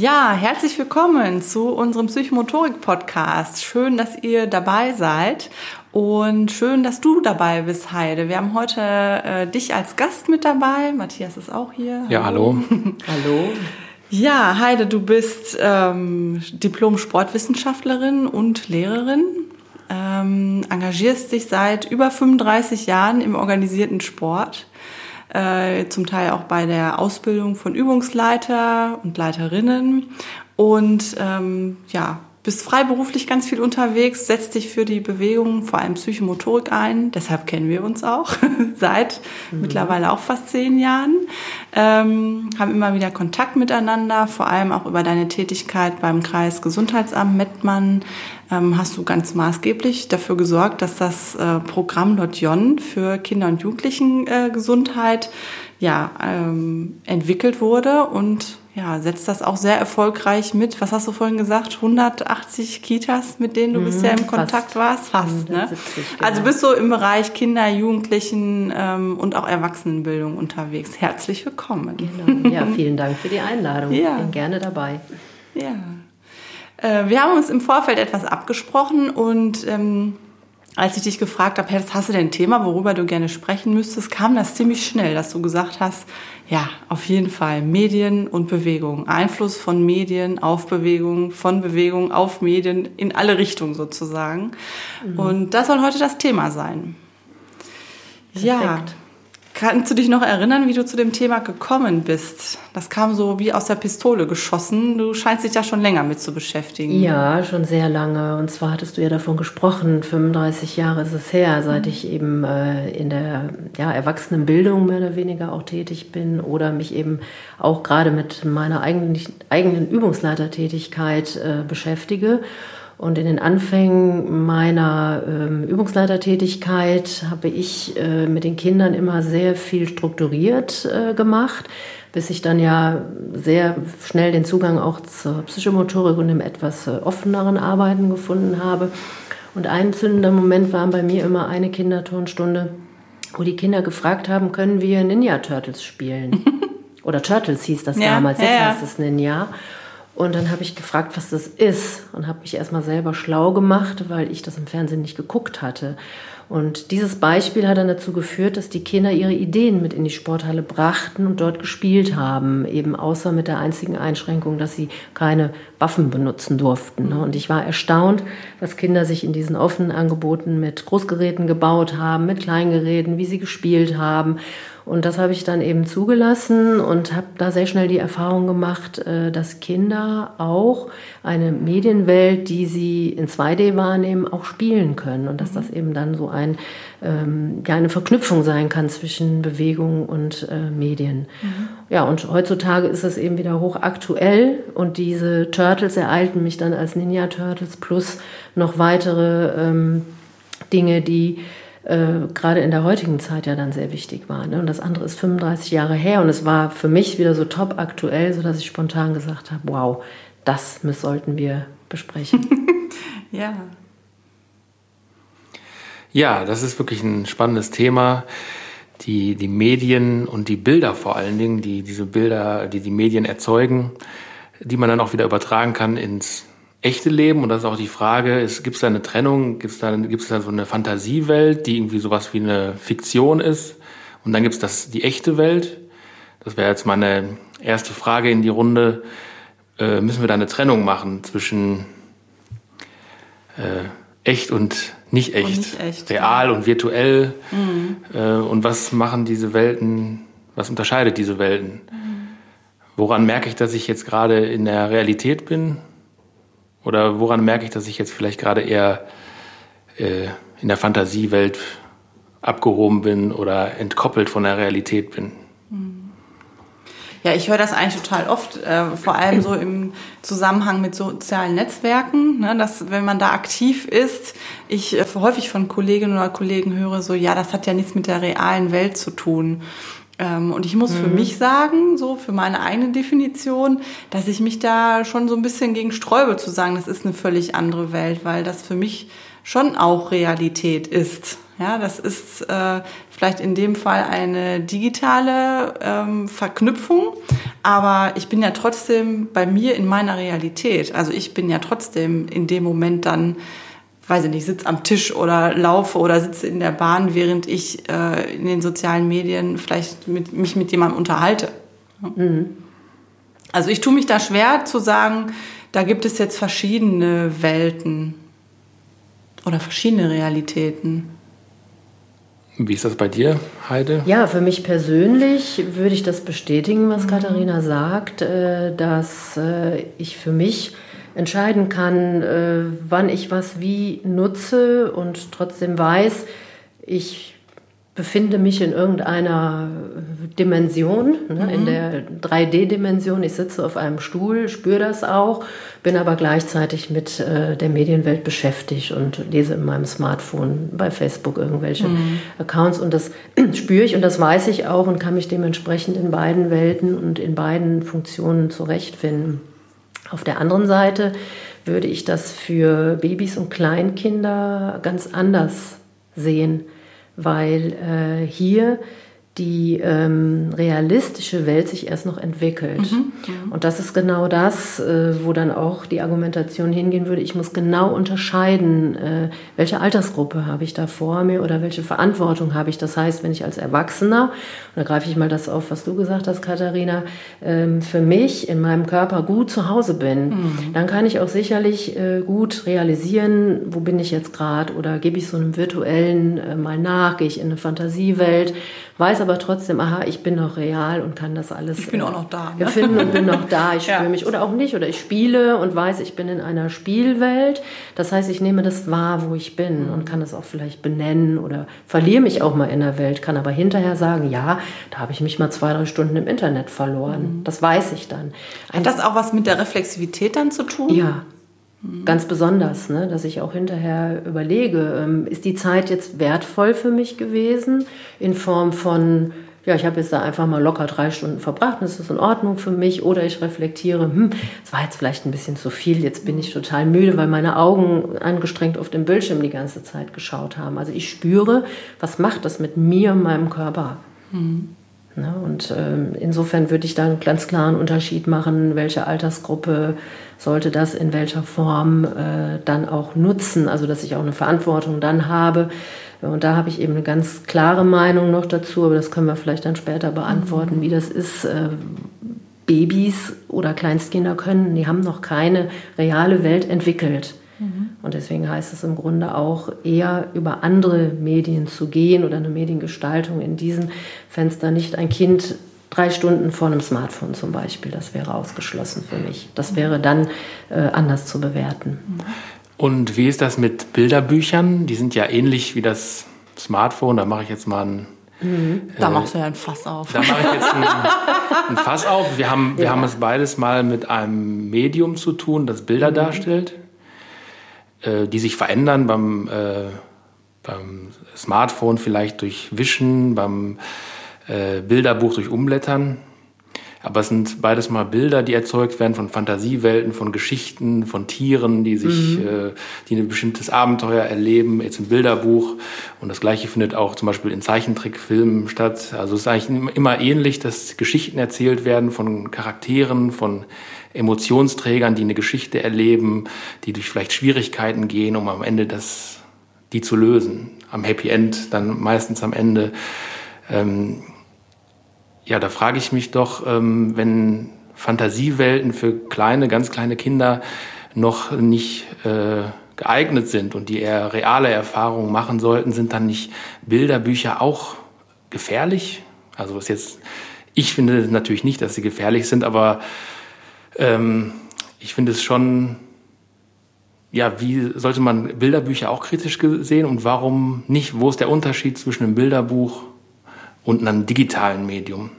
Ja, herzlich willkommen zu unserem Psychomotorik-Podcast. Schön, dass ihr dabei seid und schön, dass du dabei bist, Heide. Wir haben heute äh, dich als Gast mit dabei. Matthias ist auch hier. Ja, hallo. hallo. Ja, Heide, du bist ähm, Diplom-Sportwissenschaftlerin und Lehrerin. Ähm, engagierst dich seit über 35 Jahren im organisierten Sport äh, zum Teil auch bei der Ausbildung von Übungsleiter und Leiterinnen. Und ähm, ja, bist freiberuflich ganz viel unterwegs, setzt dich für die Bewegung, vor allem Psychomotorik ein. Deshalb kennen wir uns auch seit mhm. mittlerweile auch fast zehn Jahren. Ähm, haben immer wieder Kontakt miteinander, vor allem auch über deine Tätigkeit beim Kreis Gesundheitsamt Mettmann. Ähm, hast du ganz maßgeblich dafür gesorgt, dass das äh, Programm Lotjon für Kinder- und Jugendlichengesundheit äh, ja, ähm, entwickelt wurde und ja, setzt das auch sehr erfolgreich mit. Was hast du vorhin gesagt? 180 Kitas, mit denen du mhm, bisher im Kontakt fast. warst? Fast, ne? 170, genau. Also bist du im Bereich Kinder, Jugendlichen ähm, und auch Erwachsenenbildung unterwegs. Herzlich willkommen. Genau. Ja, vielen Dank für die Einladung. Ja. Ich bin gerne dabei. Ja. Äh, wir haben uns im Vorfeld etwas abgesprochen und ähm, als ich dich gefragt habe, hey, hast du denn ein Thema, worüber du gerne sprechen müsstest, kam das ziemlich schnell, dass du gesagt hast, ja, auf jeden Fall Medien und Bewegung, Einfluss von Medien auf Bewegung, von Bewegung auf Medien in alle Richtungen sozusagen. Mhm. Und das soll heute das Thema sein. Perfekt. Ja, Kannst du dich noch erinnern, wie du zu dem Thema gekommen bist? Das kam so wie aus der Pistole geschossen. Du scheinst dich da schon länger mit zu beschäftigen. Ja, schon sehr lange. Und zwar hattest du ja davon gesprochen, 35 Jahre ist es her, seit mhm. ich eben äh, in der ja, Erwachsenenbildung mehr oder weniger auch tätig bin oder mich eben auch gerade mit meiner eigenen, eigenen Übungsleitertätigkeit äh, beschäftige. Und in den Anfängen meiner ähm, Übungsleitertätigkeit habe ich äh, mit den Kindern immer sehr viel strukturiert äh, gemacht, bis ich dann ja sehr schnell den Zugang auch zur Psychomotorik und dem etwas äh, offeneren Arbeiten gefunden habe. Und ein zündender Moment war bei mir immer eine Kinderturnstunde, wo die Kinder gefragt haben, können wir Ninja Turtles spielen? Oder Turtles hieß das ja, damals, jetzt ja, heißt es Ninja. Und dann habe ich gefragt, was das ist und habe mich erstmal selber schlau gemacht, weil ich das im Fernsehen nicht geguckt hatte. Und dieses Beispiel hat dann dazu geführt, dass die Kinder ihre Ideen mit in die Sporthalle brachten und dort gespielt haben, eben außer mit der einzigen Einschränkung, dass sie keine Waffen benutzen durften. Ne? Und ich war erstaunt, was Kinder sich in diesen offenen Angeboten mit Großgeräten gebaut haben, mit Kleingeräten, wie sie gespielt haben. Und das habe ich dann eben zugelassen und habe da sehr schnell die Erfahrung gemacht, äh, dass Kinder auch eine Medienwelt, die sie in 2D wahrnehmen, auch spielen können. Und dass das eben dann so ein, ähm, ja, eine Verknüpfung sein kann zwischen Bewegung und äh, Medien. Mhm. Ja, und heutzutage ist es eben wieder hochaktuell und diese Turtles ereilten mich dann als Ninja Turtles plus noch weitere ähm, Dinge, die äh, gerade in der heutigen Zeit ja dann sehr wichtig war. Ne? Und das andere ist 35 Jahre her und es war für mich wieder so top aktuell, sodass ich spontan gesagt habe, wow, das sollten wir besprechen. ja. Ja, das ist wirklich ein spannendes Thema. Die, die Medien und die Bilder vor allen Dingen, die diese Bilder, die die Medien erzeugen, die man dann auch wieder übertragen kann ins echte Leben. Und das ist auch die Frage, gibt es da eine Trennung, gibt es da, gibt's da so eine Fantasiewelt, die irgendwie sowas wie eine Fiktion ist? Und dann gibt es die echte Welt. Das wäre jetzt meine erste Frage in die Runde. Äh, müssen wir da eine Trennung machen zwischen äh, echt und nicht echt, und nicht echt real ja. und virtuell? Mhm. Äh, und was machen diese Welten, was unterscheidet diese Welten? Mhm. Woran merke ich, dass ich jetzt gerade in der Realität bin oder woran merke ich, dass ich jetzt vielleicht gerade eher äh, in der Fantasiewelt abgehoben bin oder entkoppelt von der Realität bin? Ja, ich höre das eigentlich total oft, äh, vor allem so im Zusammenhang mit sozialen Netzwerken, ne, dass wenn man da aktiv ist, ich äh, häufig von Kolleginnen oder Kollegen höre, so ja, das hat ja nichts mit der realen Welt zu tun. Ähm, und ich muss mhm. für mich sagen, so für meine eigene Definition, dass ich mich da schon so ein bisschen gegen sträube zu sagen, das ist eine völlig andere Welt, weil das für mich schon auch Realität ist. Ja, das ist äh, vielleicht in dem Fall eine digitale ähm, Verknüpfung, aber ich bin ja trotzdem bei mir in meiner Realität. Also ich bin ja trotzdem in dem Moment dann, weiß ich nicht, sitze am Tisch oder laufe oder sitze in der Bahn, während ich äh, in den sozialen Medien vielleicht mit, mich mit jemandem unterhalte. Mhm. Also ich tue mich da schwer zu sagen, da gibt es jetzt verschiedene Welten oder verschiedene Realitäten. Wie ist das bei dir, Heide? Ja, für mich persönlich würde ich das bestätigen, was Katharina sagt, äh, dass äh, ich für mich entscheiden kann, äh, wann ich was wie nutze und trotzdem weiß, ich befinde mich in irgendeiner Dimension, ne, mhm. in der 3D-Dimension. Ich sitze auf einem Stuhl, spüre das auch, bin aber gleichzeitig mit äh, der Medienwelt beschäftigt und lese in meinem Smartphone bei Facebook irgendwelche mhm. Accounts und das spüre ich und das weiß ich auch und kann mich dementsprechend in beiden Welten und in beiden Funktionen zurechtfinden. Auf der anderen Seite würde ich das für Babys und Kleinkinder ganz anders sehen weil äh, hier die ähm, realistische Welt sich erst noch entwickelt. Mhm, ja. Und das ist genau das, äh, wo dann auch die Argumentation hingehen würde. Ich muss genau unterscheiden, äh, welche Altersgruppe habe ich da vor mir oder welche Verantwortung habe ich. Das heißt, wenn ich als Erwachsener, und da greife ich mal das auf, was du gesagt hast, Katharina, ähm, für mich in meinem Körper gut zu Hause bin, mhm. dann kann ich auch sicherlich äh, gut realisieren, wo bin ich jetzt gerade oder gebe ich so einem virtuellen äh, mal nach, gehe ich in eine Fantasiewelt weiß aber trotzdem, aha, ich bin noch real und kann das alles. Ich bin auch noch da. Ne? Finden und bin noch da. Ich spüre ja. mich oder auch nicht oder ich spiele und weiß, ich bin in einer Spielwelt. Das heißt, ich nehme das wahr, wo ich bin und kann es auch vielleicht benennen oder verliere mich auch mal in der Welt, kann aber hinterher sagen, ja, da habe ich mich mal zwei, drei Stunden im Internet verloren. Mhm. Das weiß ich dann. Hat das auch was mit der Reflexivität dann zu tun? Ja, Ganz besonders, ne, dass ich auch hinterher überlege, ähm, ist die Zeit jetzt wertvoll für mich gewesen in Form von, ja, ich habe jetzt da einfach mal locker drei Stunden verbracht, das ist in Ordnung für mich, oder ich reflektiere, hm, es war jetzt vielleicht ein bisschen zu viel, jetzt bin ich total müde, weil meine Augen angestrengt auf den Bildschirm die ganze Zeit geschaut haben. Also ich spüre, was macht das mit mir meinem Körper? Mhm. Ne? Und ähm, insofern würde ich da einen ganz klaren Unterschied machen, welche Altersgruppe sollte das in welcher Form äh, dann auch nutzen, also dass ich auch eine Verantwortung dann habe. Und da habe ich eben eine ganz klare Meinung noch dazu, aber das können wir vielleicht dann später beantworten, mhm. wie das ist. Äh, Babys oder Kleinstkinder können, die haben noch keine reale Welt entwickelt. Mhm. Und deswegen heißt es im Grunde auch eher über andere Medien zu gehen oder eine Mediengestaltung in diesem Fenster nicht ein Kind drei Stunden vor einem Smartphone zum Beispiel. Das wäre ausgeschlossen für mich. Das wäre dann äh, anders zu bewerten. Und wie ist das mit Bilderbüchern? Die sind ja ähnlich wie das Smartphone. Da mache ich jetzt mal ein Mhm. Da äh, machst du ja ein Fass auf. Da mache ich jetzt ein, ein, Fass auf. Wir haben, wir ja. haben es beides mal mit einem Medium zu tun, das Bilder mhm. darstellt äh, die sich verändern beim, äh, beim Smartphone vielleicht durch Wischen, beim äh, Bilderbuch durch Umblättern. Aber es sind beides mal Bilder, die erzeugt werden von Fantasiewelten, von Geschichten, von Tieren, die sich, mhm. äh, die ein bestimmtes Abenteuer erleben, jetzt im Bilderbuch. Und das Gleiche findet auch zum Beispiel in Zeichentrickfilmen statt. Also es ist eigentlich immer ähnlich, dass Geschichten erzählt werden von Charakteren, von Emotionsträgern, die eine Geschichte erleben, die durch vielleicht Schwierigkeiten gehen, um am Ende das, die zu lösen. Am Happy End, dann meistens am Ende. Ähm, ja, da frage ich mich doch, ähm, wenn Fantasiewelten für kleine, ganz kleine Kinder noch nicht äh, geeignet sind und die eher reale Erfahrungen machen sollten, sind dann nicht Bilderbücher auch gefährlich? Also was jetzt, ich finde natürlich nicht, dass sie gefährlich sind, aber ähm, ich finde es schon, ja, wie sollte man Bilderbücher auch kritisch sehen und warum nicht? Wo ist der Unterschied zwischen einem Bilderbuch und einem digitalen Medium?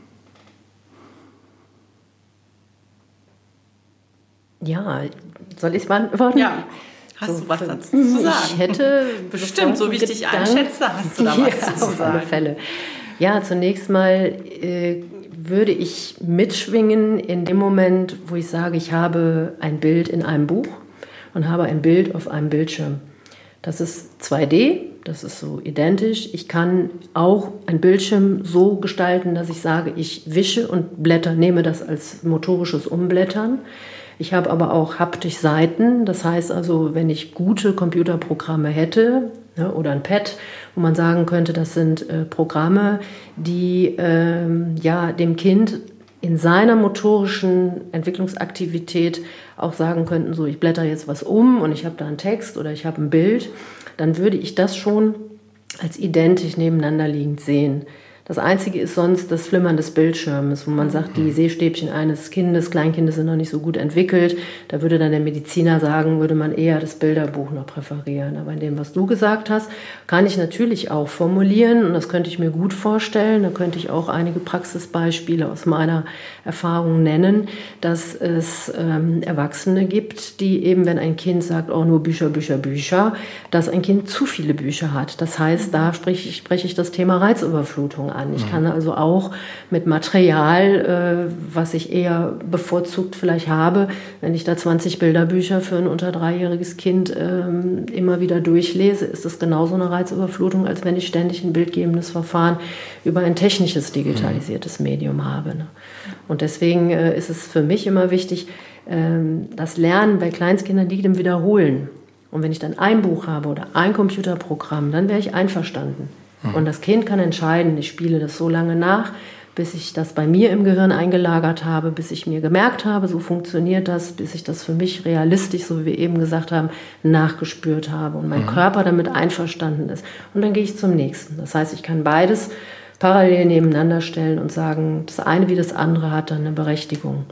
Ja, soll ich es beantworten? Ja. Hast so, du was dazu zu sagen? Ich hätte bestimmt, so wie ich dich einschätze, hast du da was ja, zu sagen. Auf alle Fälle. Ja, zunächst mal äh, würde ich mitschwingen in dem Moment, wo ich sage, ich habe ein Bild in einem Buch und habe ein Bild auf einem Bildschirm. Das ist 2D, Das ist so identisch. Ich kann auch ein Bildschirm so gestalten, dass ich sage, ich wische und blätter, nehme das als motorisches Umblättern. Ich habe aber auch haptisch Seiten. Das heißt also, wenn ich gute Computerprogramme hätte ne, oder ein Pad, wo man sagen könnte, das sind äh, Programme, die ähm, ja, dem Kind in seiner motorischen Entwicklungsaktivität auch sagen könnten, so ich blätter jetzt was um und ich habe da einen Text oder ich habe ein Bild, dann würde ich das schon als identisch nebeneinander liegend sehen. Das Einzige ist sonst das Flimmern des Bildschirms, wo man sagt, die Sehstäbchen eines Kindes, Kleinkindes sind noch nicht so gut entwickelt. Da würde dann der Mediziner sagen, würde man eher das Bilderbuch noch präferieren. Aber in dem, was du gesagt hast, kann ich natürlich auch formulieren und das könnte ich mir gut vorstellen. Da könnte ich auch einige Praxisbeispiele aus meiner Erfahrung nennen, dass es ähm, Erwachsene gibt, die eben, wenn ein Kind sagt, oh, nur Bücher, Bücher, Bücher, dass ein Kind zu viele Bücher hat. Das heißt, da spreche ich, spreche ich das Thema Reizüberflutung an. Ich kann also auch mit Material, äh, was ich eher bevorzugt vielleicht habe, wenn ich da 20 Bilderbücher für ein unter dreijähriges Kind ähm, immer wieder durchlese, ist das genauso eine Reizüberflutung, als wenn ich ständig ein bildgebendes Verfahren über ein technisches, digitalisiertes Medium habe. Ne? Und deswegen äh, ist es für mich immer wichtig, ähm, das Lernen bei Kleinstkindern liegt im Wiederholen. Und wenn ich dann ein Buch habe oder ein Computerprogramm, dann wäre ich einverstanden. Mhm. Und das Kind kann entscheiden, ich spiele das so lange nach, bis ich das bei mir im Gehirn eingelagert habe, bis ich mir gemerkt habe, so funktioniert das, bis ich das für mich realistisch, so wie wir eben gesagt haben, nachgespürt habe und mein mhm. Körper damit einverstanden ist. Und dann gehe ich zum nächsten. Das heißt, ich kann beides parallel nebeneinander stellen und sagen, das eine wie das andere hat dann eine Berechtigung.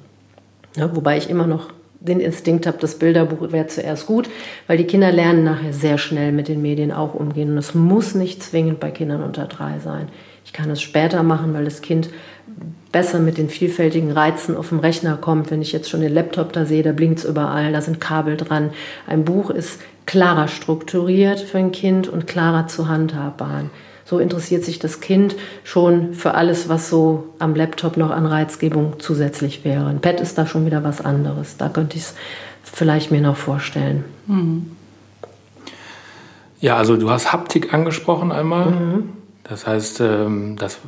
Ja, wobei ich immer noch den Instinkt habe, das Bilderbuch wäre zuerst gut, weil die Kinder lernen nachher sehr schnell mit den Medien auch umgehen. Und es muss nicht zwingend bei Kindern unter drei sein. Ich kann es später machen, weil das Kind besser mit den vielfältigen Reizen auf dem Rechner kommt. Wenn ich jetzt schon den Laptop da sehe, da blinkt es überall, da sind Kabel dran. Ein Buch ist klarer strukturiert für ein Kind und klarer zu handhabbar so interessiert sich das Kind schon für alles, was so am Laptop noch an Reizgebung zusätzlich wäre. Ein Pad ist da schon wieder was anderes. Da könnte ich es vielleicht mir noch vorstellen. Mhm. Ja, also du hast Haptik angesprochen einmal. Mhm. Das heißt, ähm, dass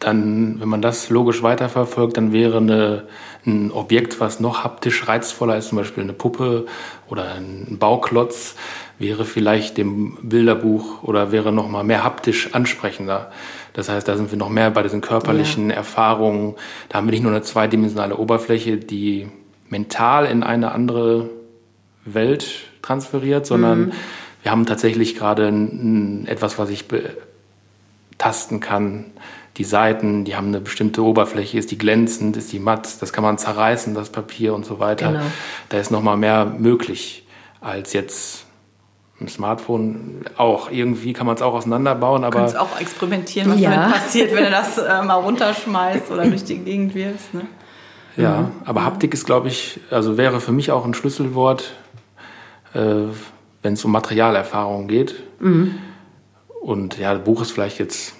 dann, wenn man das logisch weiterverfolgt, dann wäre eine, ein Objekt, was noch haptisch reizvoller ist, zum Beispiel eine Puppe oder ein Bauklotz, wäre vielleicht dem Bilderbuch oder wäre noch mal mehr haptisch ansprechender. Das heißt, da sind wir noch mehr bei diesen körperlichen ja. Erfahrungen. Da haben wir nicht nur eine zweidimensionale Oberfläche, die mental in eine andere Welt transferiert, sondern mhm. wir haben tatsächlich gerade etwas, was ich tasten kann. Die Seiten, die haben eine bestimmte Oberfläche, ist die glänzend, ist die matt, das kann man zerreißen, das Papier und so weiter. Genau. Da ist noch mal mehr möglich als jetzt im Smartphone auch. Irgendwie kann man es auch auseinanderbauen, aber. Du kannst auch experimentieren, was ja. damit passiert, wenn du das äh, mal runterschmeißt oder durch die Gegend wirfst. Ne? Ja, mhm. aber Haptik ist, glaube ich, also wäre für mich auch ein Schlüsselwort, äh, wenn es um Materialerfahrung geht. Mhm. Und ja, Buch ist vielleicht jetzt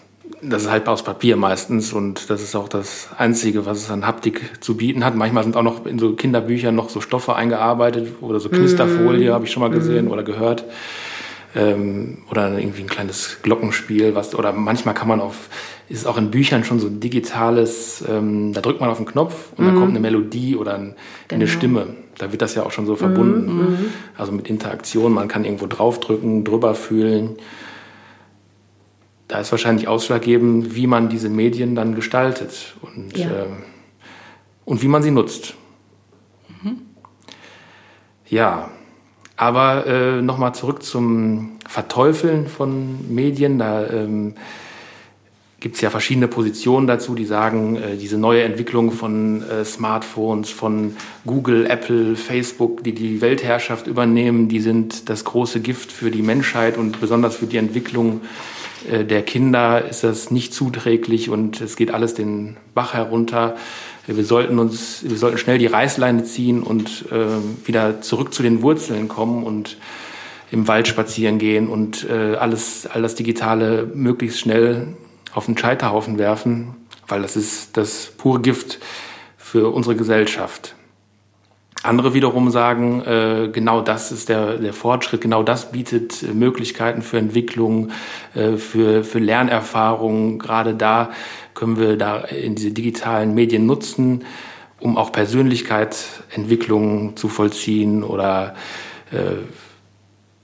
das ist halt aus Papier meistens und das ist auch das Einzige, was es an Haptik zu bieten hat. Manchmal sind auch noch in so Kinderbüchern noch so Stoffe eingearbeitet oder so Knisterfolie, mm. habe ich schon mal gesehen mm. oder gehört. Ähm, oder irgendwie ein kleines Glockenspiel, was oder manchmal kann man auf ist auch in Büchern schon so digitales, ähm, da drückt man auf den Knopf und mm. dann kommt eine Melodie oder ein, genau. eine Stimme. Da wird das ja auch schon so verbunden. Mm. Also mit Interaktion, man kann irgendwo draufdrücken, drüber fühlen da ist wahrscheinlich ausschlaggebend, wie man diese Medien dann gestaltet und, ja. äh, und wie man sie nutzt. Mhm. Ja, aber äh, nochmal zurück zum Verteufeln von Medien. Da ähm, gibt es ja verschiedene Positionen dazu, die sagen, äh, diese neue Entwicklung von äh, Smartphones, von Google, Apple, Facebook, die die Weltherrschaft übernehmen, die sind das große Gift für die Menschheit und besonders für die Entwicklung äh, der Kinder ist das nicht zuträglich und es geht alles den Bach herunter. Wir sollten uns, wir sollten schnell die Reißleine ziehen und äh, wieder zurück zu den Wurzeln kommen und im Wald spazieren gehen und äh, alles, all das Digitale möglichst schnell auf den Scheiterhaufen werfen, weil das ist das pure Gift für unsere Gesellschaft. Andere wiederum sagen, äh, genau das ist der, der Fortschritt, genau das bietet äh, Möglichkeiten für Entwicklung, äh, für, für Lernerfahrung. Gerade da können wir da in diese digitalen Medien nutzen, um auch Persönlichkeitsentwicklung zu vollziehen oder äh,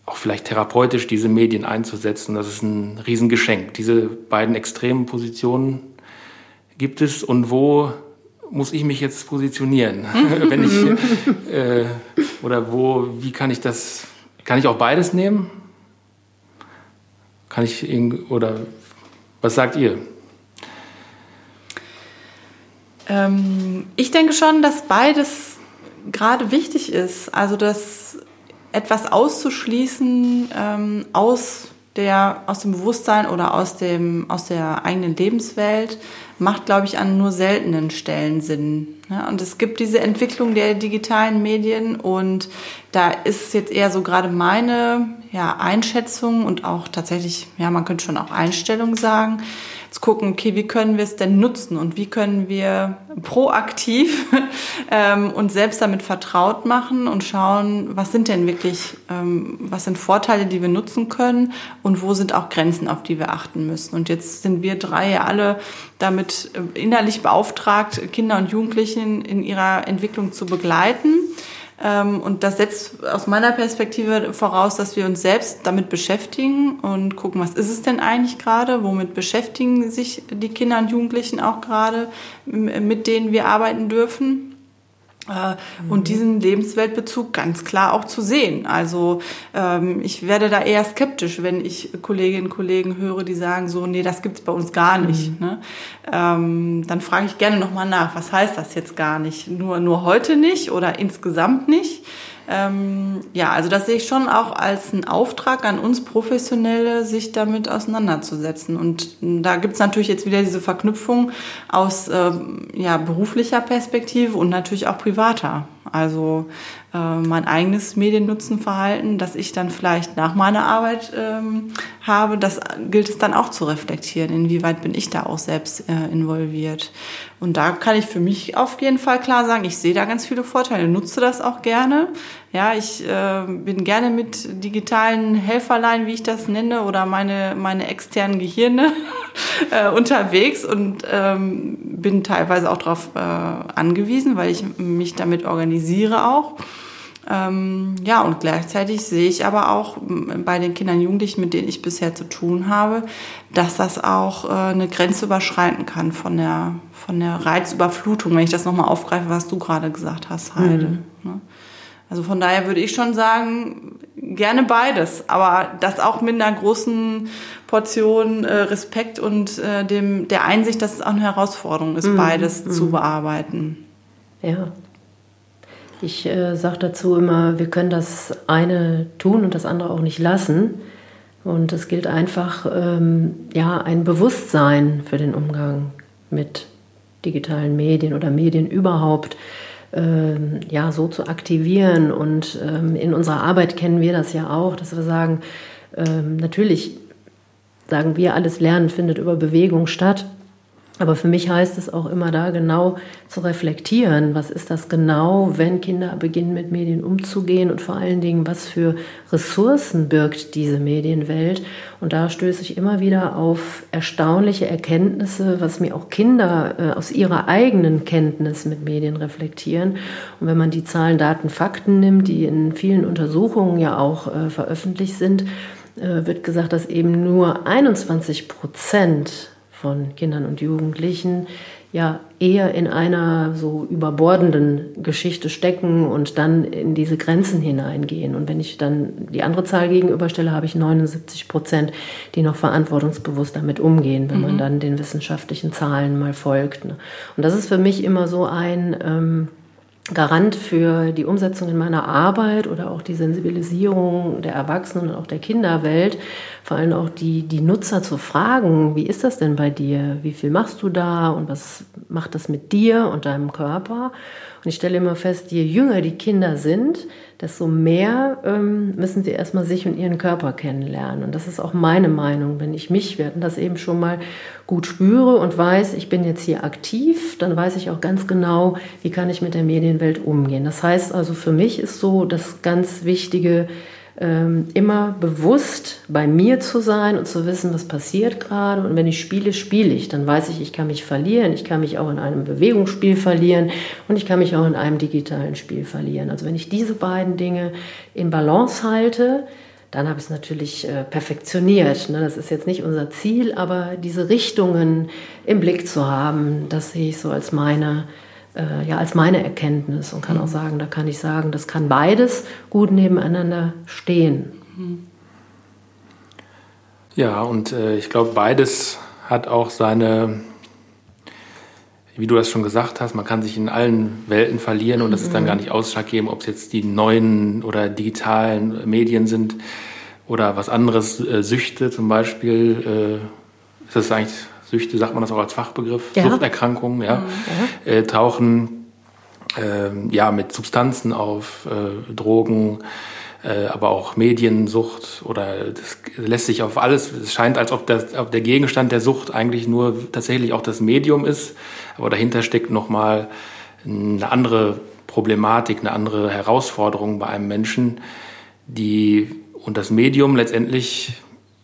auch vielleicht therapeutisch diese Medien einzusetzen. Das ist ein Riesengeschenk. Diese beiden extremen Positionen gibt es und wo muss ich mich jetzt positionieren? Wenn ich, äh, oder wo, wie kann ich das, kann ich auch beides nehmen? Kann ich, oder was sagt ihr? Ähm, ich denke schon, dass beides gerade wichtig ist. Also, dass etwas auszuschließen ähm, aus der, aus dem Bewusstsein oder aus, dem, aus der eigenen Lebenswelt macht, glaube ich, an nur seltenen Stellen Sinn. Ja, und es gibt diese Entwicklung der digitalen Medien und da ist jetzt eher so gerade meine ja, Einschätzung und auch tatsächlich, ja, man könnte schon auch Einstellung sagen, zu gucken, okay, wie können wir es denn nutzen und wie können wir proaktiv ähm, uns selbst damit vertraut machen und schauen, was sind denn wirklich, ähm, was sind Vorteile, die wir nutzen können und wo sind auch Grenzen, auf die wir achten müssen. Und jetzt sind wir drei ja alle damit äh, innerlich beauftragt, Kinder und Jugendlichen in ihrer Entwicklung zu begleiten. Ähm, und das setzt aus meiner Perspektive voraus, dass wir uns selbst damit beschäftigen und gucken, was ist es denn eigentlich gerade, womit beschäftigen sich die Kinder und Jugendlichen auch gerade, mit denen wir arbeiten dürfen. Äh, und diesen Lebensweltbezug ganz klar auch zu sehen. Also ähm, ich werde da eher skeptisch, wenn ich Kolleginnen und Kollegen höre, die sagen so, nee, das gibt's bei uns gar nicht. Mhm. Ne? Ähm, dann frage ich gerne nochmal nach, was heißt das jetzt gar nicht? Nur, nur heute nicht oder insgesamt nicht? Ähm, ja, also das sehe ich schon auch als einen Auftrag an uns Professionelle, sich damit auseinanderzusetzen. Und da gibt es natürlich jetzt wieder diese Verknüpfung aus äh, ja, beruflicher Perspektive und natürlich auch privater. Also äh, mein eigenes Mediennutzenverhalten, das ich dann vielleicht nach meiner Arbeit ähm, habe, das gilt es dann auch zu reflektieren. Inwieweit bin ich da auch selbst äh, involviert? Und da kann ich für mich auf jeden Fall klar sagen, ich sehe da ganz viele Vorteile, nutze das auch gerne. Ja, ich äh, bin gerne mit digitalen Helferlein, wie ich das nenne, oder meine, meine externen Gehirne äh, unterwegs und ähm, bin teilweise auch darauf äh, angewiesen, weil ich mich damit organisiere auch. Ähm, ja, und gleichzeitig sehe ich aber auch bei den Kindern und Jugendlichen, mit denen ich bisher zu tun habe, dass das auch äh, eine Grenze überschreiten kann von der, von der Reizüberflutung, wenn ich das nochmal aufgreife, was du gerade gesagt hast, Heide. Mhm. Ne? Also von daher würde ich schon sagen, gerne beides, aber das auch mit einer großen Portion äh, Respekt und äh, dem, der Einsicht, dass es auch eine Herausforderung ist, mhm. beides mhm. zu bearbeiten. Ja. Ich äh, sage dazu immer, wir können das eine tun und das andere auch nicht lassen. Und es gilt einfach, ähm, ja, ein Bewusstsein für den Umgang mit digitalen Medien oder Medien überhaupt ähm, ja, so zu aktivieren. Und ähm, in unserer Arbeit kennen wir das ja auch, dass wir sagen, ähm, natürlich sagen wir, alles Lernen findet über Bewegung statt. Aber für mich heißt es auch immer da genau zu reflektieren, was ist das genau, wenn Kinder beginnen mit Medien umzugehen und vor allen Dingen, was für Ressourcen birgt diese Medienwelt. Und da stöße ich immer wieder auf erstaunliche Erkenntnisse, was mir auch Kinder äh, aus ihrer eigenen Kenntnis mit Medien reflektieren. Und wenn man die Zahlen, Daten, Fakten nimmt, die in vielen Untersuchungen ja auch äh, veröffentlicht sind, äh, wird gesagt, dass eben nur 21 Prozent von Kindern und Jugendlichen ja eher in einer so überbordenden Geschichte stecken und dann in diese Grenzen hineingehen. Und wenn ich dann die andere Zahl gegenüberstelle, habe ich 79 Prozent, die noch verantwortungsbewusst damit umgehen, wenn mhm. man dann den wissenschaftlichen Zahlen mal folgt. Ne? Und das ist für mich immer so ein ähm, Garant für die Umsetzung in meiner Arbeit oder auch die Sensibilisierung der Erwachsenen und auch der Kinderwelt, vor allem auch die, die Nutzer zu fragen, wie ist das denn bei dir? Wie viel machst du da und was macht das mit dir und deinem Körper? Und ich stelle immer fest, je jünger die Kinder sind, desto mehr ähm, müssen sie erstmal sich und ihren Körper kennenlernen. Und das ist auch meine Meinung. Wenn ich mich, wir hatten das eben schon mal, gut spüre und weiß, ich bin jetzt hier aktiv, dann weiß ich auch ganz genau, wie kann ich mit der Medien Welt umgehen. Das heißt also, für mich ist so das ganz Wichtige, immer bewusst bei mir zu sein und zu wissen, was passiert gerade. Und wenn ich spiele, spiele ich. Dann weiß ich, ich kann mich verlieren. Ich kann mich auch in einem Bewegungsspiel verlieren und ich kann mich auch in einem digitalen Spiel verlieren. Also wenn ich diese beiden Dinge in Balance halte, dann habe ich es natürlich äh, perfektioniert. Ne? Das ist jetzt nicht unser Ziel, aber diese Richtungen im Blick zu haben, das sehe ich so als meine äh, ja, als meine Erkenntnis und kann auch sagen, da kann ich sagen, das kann beides gut nebeneinander stehen. Ja, und äh, ich glaube, beides hat auch seine, wie du das schon gesagt hast, man kann sich in allen Welten verlieren und das ist dann gar nicht ausschlaggebend, ob es jetzt die neuen oder digitalen Medien sind oder was anderes, äh, Süchte zum Beispiel. Äh, ist das eigentlich Süchte, sagt man das auch als Fachbegriff, ja. Suchterkrankungen, ja, ja. Äh, tauchen äh, ja mit Substanzen auf, äh, Drogen, äh, aber auch Mediensucht oder das lässt sich auf alles. Es scheint, als ob, das, ob der Gegenstand der Sucht eigentlich nur tatsächlich auch das Medium ist, aber dahinter steckt noch mal eine andere Problematik, eine andere Herausforderung bei einem Menschen, die und das Medium letztendlich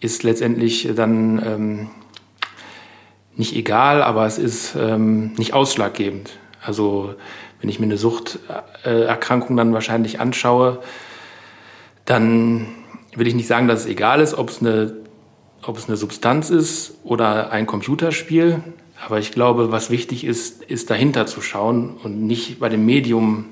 ist letztendlich dann ähm, nicht egal, aber es ist ähm, nicht ausschlaggebend. Also wenn ich mir eine Suchterkrankung dann wahrscheinlich anschaue, dann will ich nicht sagen, dass es egal ist, ob es eine, ob es eine Substanz ist oder ein Computerspiel. Aber ich glaube, was wichtig ist, ist dahinter zu schauen und nicht bei dem Medium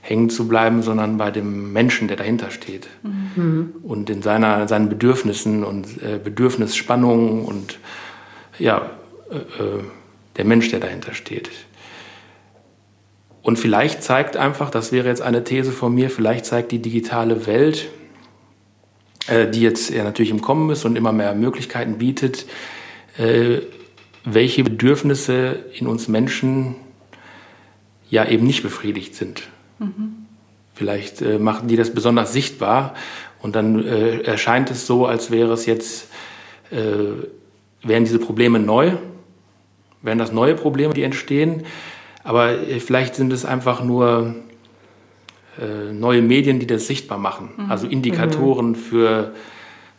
hängen zu bleiben, sondern bei dem Menschen, der dahinter steht. Mhm. Und in seiner, seinen Bedürfnissen und äh, Bedürfnisspannungen und ja, der Mensch, der dahinter steht. Und vielleicht zeigt einfach, das wäre jetzt eine These von mir, vielleicht zeigt die digitale Welt, äh, die jetzt ja natürlich im Kommen ist und immer mehr Möglichkeiten bietet, äh, welche Bedürfnisse in uns Menschen ja eben nicht befriedigt sind. Mhm. Vielleicht äh, machen die das besonders sichtbar und dann äh, erscheint es so, als wäre es jetzt, wären diese Probleme neu wären das neue Probleme, die entstehen. Aber äh, vielleicht sind es einfach nur äh, neue Medien, die das sichtbar machen. Mhm. Also Indikatoren mhm. für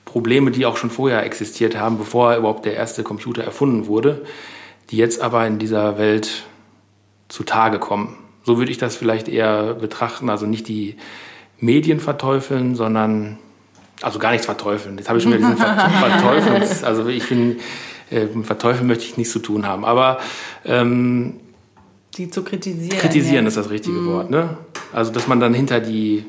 Probleme, die auch schon vorher existiert haben, bevor überhaupt der erste Computer erfunden wurde, die jetzt aber in dieser Welt zutage kommen. So würde ich das vielleicht eher betrachten. Also nicht die Medien verteufeln, sondern also gar nichts verteufeln. Jetzt habe ich schon wieder diesen Verteufels. Also ich finde äh, verteufeln möchte ich nichts zu tun haben. Aber ähm, die zu kritisieren. Kritisieren ja. ist das richtige mm. Wort. Ne? Also dass man dann hinter die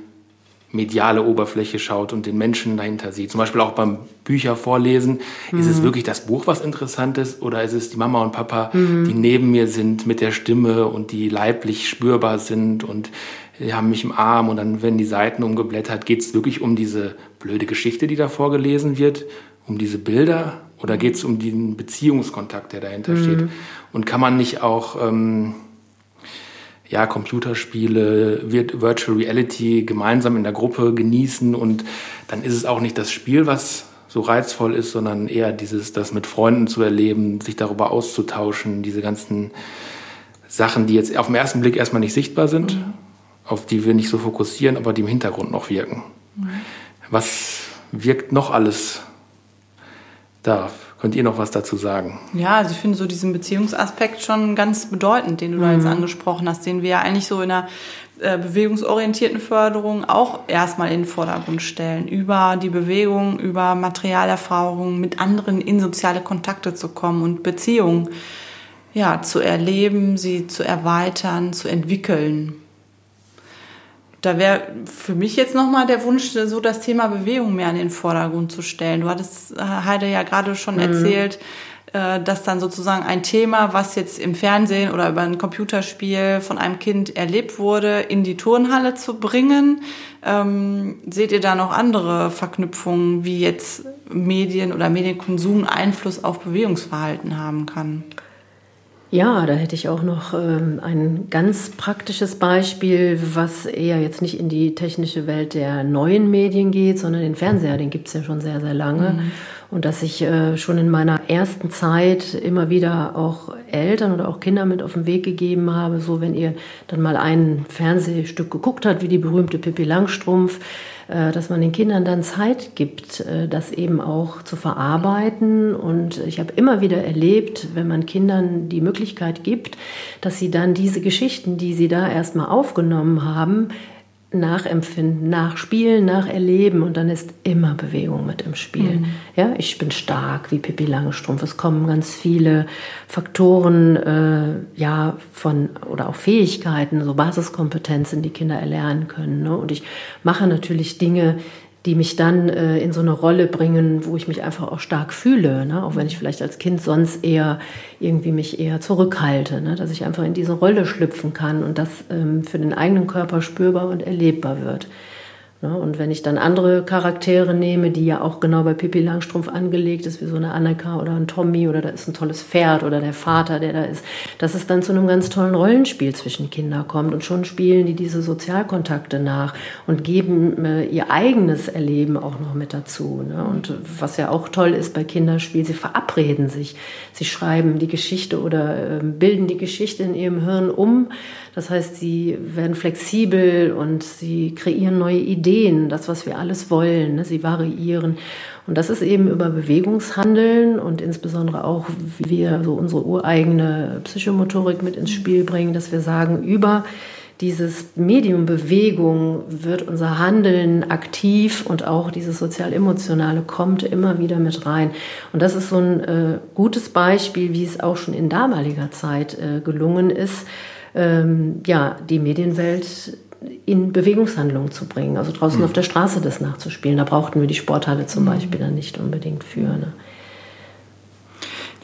mediale Oberfläche schaut und den Menschen dahinter sieht. Zum Beispiel auch beim Bücher vorlesen. Mhm. Ist es mm. wirklich das Buch, was interessant ist? Oder ist es die Mama und Papa, mhm. die neben mir sind mit der Stimme und die leiblich spürbar sind und die haben mich im Arm und dann werden die Seiten umgeblättert. Geht es wirklich um diese blöde Geschichte, die da vorgelesen wird? Um diese Bilder? Oder geht es um den Beziehungskontakt, der dahinter mhm. steht? Und kann man nicht auch ähm, ja, Computerspiele, Virtual Reality gemeinsam in der Gruppe genießen und dann ist es auch nicht das Spiel, was so reizvoll ist, sondern eher dieses, das mit Freunden zu erleben, sich darüber auszutauschen, diese ganzen Sachen, die jetzt auf den ersten Blick erstmal nicht sichtbar sind, mhm. auf die wir nicht so fokussieren, aber die im Hintergrund noch wirken. Mhm. Was wirkt noch alles darf. Könnt ihr noch was dazu sagen? Ja, also ich finde so diesen Beziehungsaspekt schon ganz bedeutend, den du mhm. da jetzt mhm. angesprochen hast, den wir ja eigentlich so in der äh, bewegungsorientierten Förderung auch erstmal in den Vordergrund stellen, über die Bewegung, über Materialerfahrungen, mit anderen in soziale Kontakte zu kommen und Beziehungen ja, zu erleben, sie zu erweitern, zu entwickeln da wäre für mich jetzt nochmal der Wunsch, so das Thema Bewegung mehr in den Vordergrund zu stellen. Du hattest, äh, Heide, ja gerade schon mhm. erzählt, äh, dass dann sozusagen ein Thema, was jetzt im Fernsehen oder über ein Computerspiel von einem Kind erlebt wurde, in die Turnhalle zu bringen. Ähm, seht ihr da noch andere Verknüpfungen, wie jetzt Medien oder Medienkonsum Einfluss auf Bewegungsverhalten haben kann? Ja, da hätte ich auch noch ähm, ein ganz praktisches Beispiel, was eher jetzt nicht in die technische Welt der neuen Medien geht, sondern den Fernseher, den gibt es ja schon sehr, sehr lange. Mhm. Und dass ich äh, schon in meiner ersten Zeit immer wieder auch Eltern oder auch Kinder mit auf den Weg gegeben habe, so wenn ihr dann mal ein Fernsehstück geguckt habt, wie die berühmte Pippi Langstrumpf, dass man den Kindern dann Zeit gibt, äh, das eben auch zu verarbeiten. Und ich habe immer wieder erlebt, wenn man Kindern die Möglichkeit gibt, dass sie dann diese Geschichten, die sie da erstmal aufgenommen haben, nachempfinden, nachspielen, nacherleben und dann ist immer Bewegung mit im Spiel. Mhm. Ja, ich bin stark wie Pippi Langstrumpf. Es kommen ganz viele Faktoren, äh, ja, von oder auch Fähigkeiten, so Basiskompetenzen, die Kinder erlernen können. Ne? Und ich mache natürlich Dinge, die mich dann äh, in so eine Rolle bringen, wo ich mich einfach auch stark fühle, ne? auch wenn ich vielleicht als Kind sonst eher irgendwie mich eher zurückhalte, ne? dass ich einfach in diese Rolle schlüpfen kann und das ähm, für den eigenen Körper spürbar und erlebbar wird. Und wenn ich dann andere Charaktere nehme, die ja auch genau bei Pippi Langstrumpf angelegt ist, wie so eine Annika oder ein Tommy oder da ist ein tolles Pferd oder der Vater, der da ist, dass es dann zu einem ganz tollen Rollenspiel zwischen Kindern kommt und schon spielen die diese Sozialkontakte nach und geben äh, ihr eigenes Erleben auch noch mit dazu. Ne? Und was ja auch toll ist bei Kinderspiel, sie verabreden sich, sie schreiben die Geschichte oder äh, bilden die Geschichte in ihrem Hirn um. Das heißt, sie werden flexibel und sie kreieren neue Ideen das, was wir alles wollen. Ne? Sie variieren. Und das ist eben über Bewegungshandeln und insbesondere auch, wie wir so unsere ureigene Psychomotorik mit ins Spiel bringen, dass wir sagen, über dieses Medium Bewegung wird unser Handeln aktiv und auch dieses sozial-emotionale kommt immer wieder mit rein. Und das ist so ein äh, gutes Beispiel, wie es auch schon in damaliger Zeit äh, gelungen ist, ähm, ja, die Medienwelt in Bewegungshandlungen zu bringen, also draußen mhm. auf der Straße das nachzuspielen. Da brauchten wir die Sporthalle zum mhm. Beispiel dann nicht unbedingt für. Ne?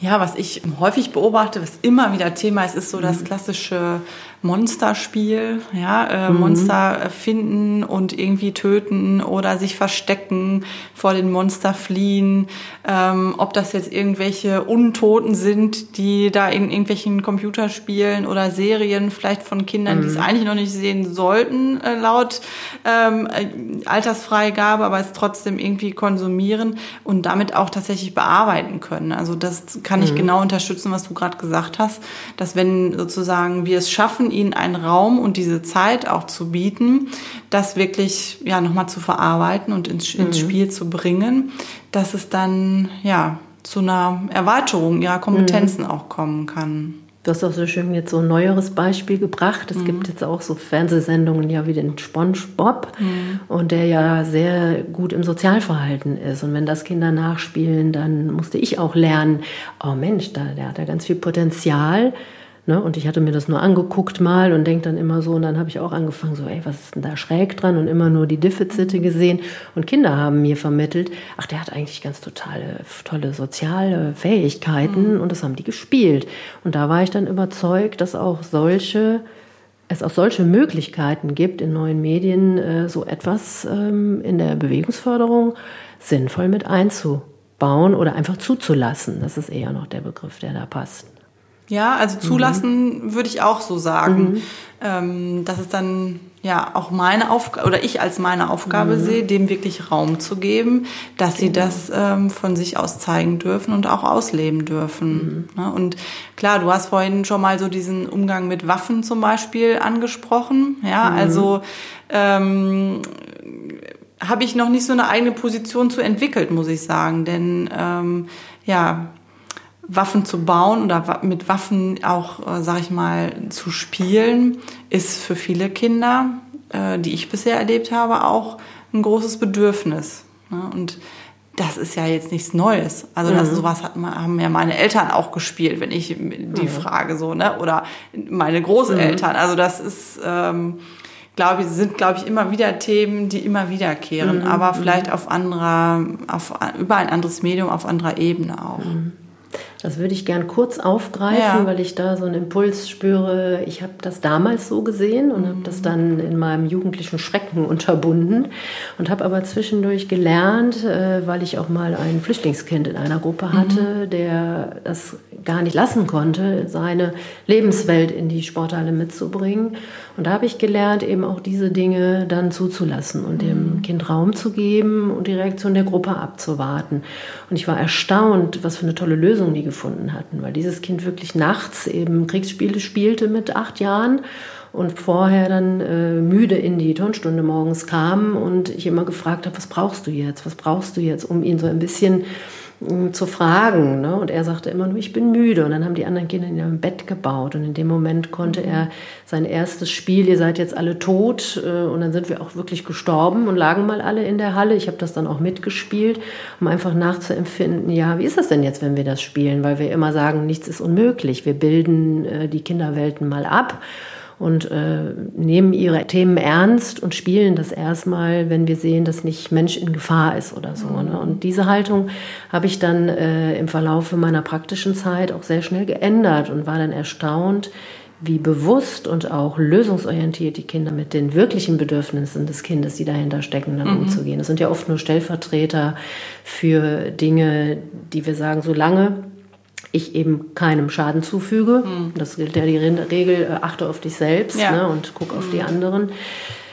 Ja, was ich häufig beobachte, was immer wieder Thema ist, ist so das mhm. klassische Monsterspiel, ja, äh, mhm. Monster finden und irgendwie töten oder sich verstecken, vor den Monster fliehen, ähm, ob das jetzt irgendwelche Untoten sind, die da in irgendwelchen Computerspielen oder Serien vielleicht von Kindern, mhm. die es mhm. eigentlich noch nicht sehen sollten, äh, laut ähm, äh, Altersfreigabe, aber es trotzdem irgendwie konsumieren und damit auch tatsächlich bearbeiten können. Also das kann ich mhm. genau unterstützen, was du gerade gesagt hast, dass wenn sozusagen wir es schaffen, ihnen einen Raum und diese Zeit auch zu bieten, das wirklich ja nochmal zu verarbeiten und ins, ins mhm. Spiel zu bringen, dass es dann ja zu einer Erweiterung ihrer Kompetenzen mhm. auch kommen kann. Du hast auch so schön jetzt so ein neueres Beispiel gebracht. Es mhm. gibt jetzt auch so Fernsehsendungen ja wie den SpongeBob mhm. und der ja sehr gut im Sozialverhalten ist. Und wenn das Kinder nachspielen, dann musste ich auch lernen, oh Mensch, da, der hat ja ganz viel Potenzial Ne? Und ich hatte mir das nur angeguckt mal und denke dann immer so, und dann habe ich auch angefangen, so, ey, was ist denn da schräg dran? Und immer nur die Defizite gesehen. Und Kinder haben mir vermittelt, ach, der hat eigentlich ganz totale, tolle soziale Fähigkeiten mhm. und das haben die gespielt. Und da war ich dann überzeugt, dass auch solche es auch solche Möglichkeiten gibt, in neuen Medien äh, so etwas ähm, in der Bewegungsförderung sinnvoll mit einzubauen oder einfach zuzulassen. Das ist eher noch der Begriff, der da passt. Ja, also zulassen mhm. würde ich auch so sagen. Mhm. Ähm, dass es dann ja auch meine Aufgabe oder ich als meine Aufgabe mhm. sehe, dem wirklich Raum zu geben, dass sie genau. das ähm, von sich aus zeigen dürfen und auch ausleben dürfen. Mhm. Ne? Und klar, du hast vorhin schon mal so diesen Umgang mit Waffen zum Beispiel angesprochen. Ja, mhm. also ähm, habe ich noch nicht so eine eigene Position zu entwickelt, muss ich sagen. Denn ähm, ja, Waffen zu bauen oder mit Waffen auch, äh, sag ich mal, zu spielen, ist für viele Kinder, äh, die ich bisher erlebt habe, auch ein großes Bedürfnis. Ne? Und das ist ja jetzt nichts Neues. Also das, mhm. sowas hat, haben ja meine Eltern auch gespielt, wenn ich die mhm. frage so, ne? Oder meine Großeltern. Mhm. Also das ist, ähm, glaube ich, sind glaube ich immer wieder Themen, die immer wiederkehren, mhm. aber vielleicht mhm. auf anderer, auf über ein anderes Medium, auf anderer Ebene auch. Mhm. Das würde ich gern kurz aufgreifen, ja. weil ich da so einen Impuls spüre. Ich habe das damals so gesehen und mhm. habe das dann in meinem jugendlichen Schrecken unterbunden und habe aber zwischendurch gelernt, äh, weil ich auch mal ein Flüchtlingskind in einer Gruppe hatte, mhm. der das gar nicht lassen konnte, seine Lebenswelt in die Sporthalle mitzubringen. Und da habe ich gelernt, eben auch diese Dinge dann zuzulassen und dem mhm. Kind Raum zu geben und die Reaktion der Gruppe abzuwarten. Und ich war erstaunt, was für eine tolle Lösung die gefunden hatten, weil dieses Kind wirklich nachts eben Kriegsspiele spielte mit acht Jahren und vorher dann äh, müde in die Turnstunde morgens kam und ich immer gefragt habe, was brauchst du jetzt, was brauchst du jetzt, um ihn so ein bisschen zu fragen. Ne? Und er sagte immer nur, ich bin müde. Und dann haben die anderen Kinder ihn im Bett gebaut. Und in dem Moment konnte mhm. er sein erstes Spiel, ihr seid jetzt alle tot. Äh, und dann sind wir auch wirklich gestorben und lagen mal alle in der Halle. Ich habe das dann auch mitgespielt, um einfach nachzuempfinden, ja, wie ist das denn jetzt, wenn wir das spielen? Weil wir immer sagen, nichts ist unmöglich. Wir bilden äh, die Kinderwelten mal ab und äh, nehmen ihre Themen ernst und spielen das erstmal, wenn wir sehen, dass nicht Mensch in Gefahr ist oder so. Ne? Und diese Haltung habe ich dann äh, im Verlauf meiner praktischen Zeit auch sehr schnell geändert und war dann erstaunt, wie bewusst und auch lösungsorientiert die Kinder mit den wirklichen Bedürfnissen des Kindes, die dahinter stecken, dann mhm. umzugehen. Das sind ja oft nur Stellvertreter für Dinge, die wir sagen, solange ich eben keinem Schaden zufüge. Mhm. Das gilt ja die Regel, äh, achte auf dich selbst ja. ne, und guck auf mhm. die anderen.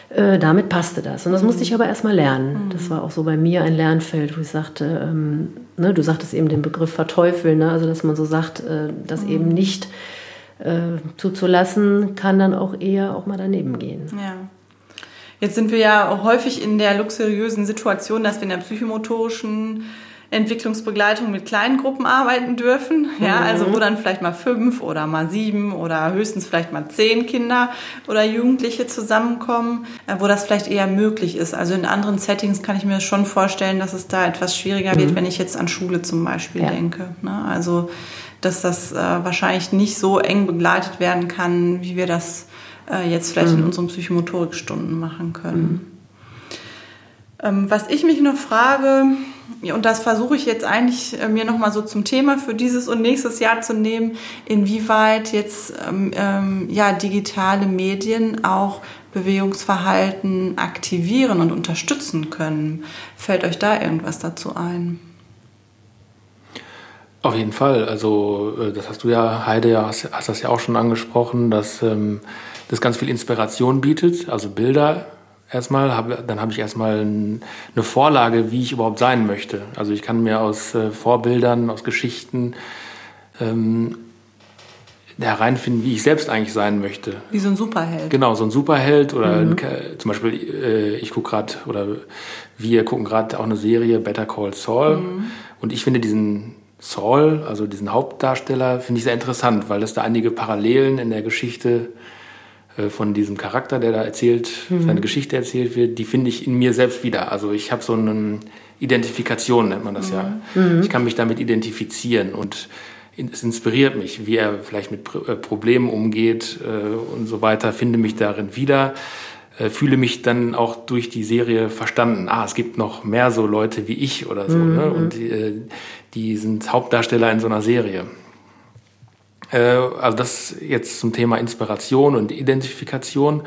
Äh, damit passte das. Und das musste ich aber erstmal lernen. Mhm. Das war auch so bei mir ein Lernfeld, wo ich sagte, ähm, ne, du sagtest eben den Begriff verteufeln, ne, also dass man so sagt, äh, das eben mhm. nicht äh, zuzulassen, kann dann auch eher auch mal daneben gehen. Ja. Jetzt sind wir ja häufig in der luxuriösen Situation, dass wir in der psychomotorischen Entwicklungsbegleitung mit kleinen Gruppen arbeiten dürfen. Ja, mhm. also wo dann vielleicht mal fünf oder mal sieben oder höchstens vielleicht mal zehn Kinder oder Jugendliche zusammenkommen, äh, wo das vielleicht eher möglich ist. Also in anderen Settings kann ich mir schon vorstellen, dass es da etwas schwieriger wird, mhm. wenn ich jetzt an Schule zum Beispiel ja. denke. Ne? Also dass das äh, wahrscheinlich nicht so eng begleitet werden kann, wie wir das äh, jetzt vielleicht mhm. in unseren Psychomotorikstunden machen können. Mhm. Ähm, was ich mich noch frage, und das versuche ich jetzt eigentlich äh, mir nochmal so zum Thema für dieses und nächstes Jahr zu nehmen, inwieweit jetzt ähm, ähm, ja, digitale Medien auch Bewegungsverhalten aktivieren und unterstützen können. Fällt euch da irgendwas dazu ein? Auf jeden Fall. Also äh, das hast du ja, Heide, hast, hast das ja auch schon angesprochen, dass ähm, das ganz viel Inspiration bietet, also Bilder erstmal, hab, dann habe ich erstmal eine Vorlage, wie ich überhaupt sein möchte. Also ich kann mir aus äh, Vorbildern, aus Geschichten ähm, hereinfinden, wie ich selbst eigentlich sein möchte. Wie so ein Superheld. Genau, so ein Superheld oder mhm. ein, zum Beispiel, äh, ich gucke gerade oder wir gucken gerade auch eine Serie Better Call Saul mhm. und ich finde diesen Saul, also diesen Hauptdarsteller, finde ich sehr interessant, weil es da einige Parallelen in der Geschichte äh, von diesem Charakter, der da erzählt, mhm. seine Geschichte erzählt wird, die finde ich in mir selbst wieder. Also ich habe so eine Identifikation, nennt man das mhm. ja. Ich kann mich damit identifizieren und es inspiriert mich, wie er vielleicht mit äh, Problemen umgeht äh, und so weiter, finde mich darin wieder, fühle mich dann auch durch die Serie verstanden. Ah, es gibt noch mehr so Leute wie ich oder so, mhm. ne? Und die, die sind Hauptdarsteller in so einer Serie. Äh, also das jetzt zum Thema Inspiration und Identifikation.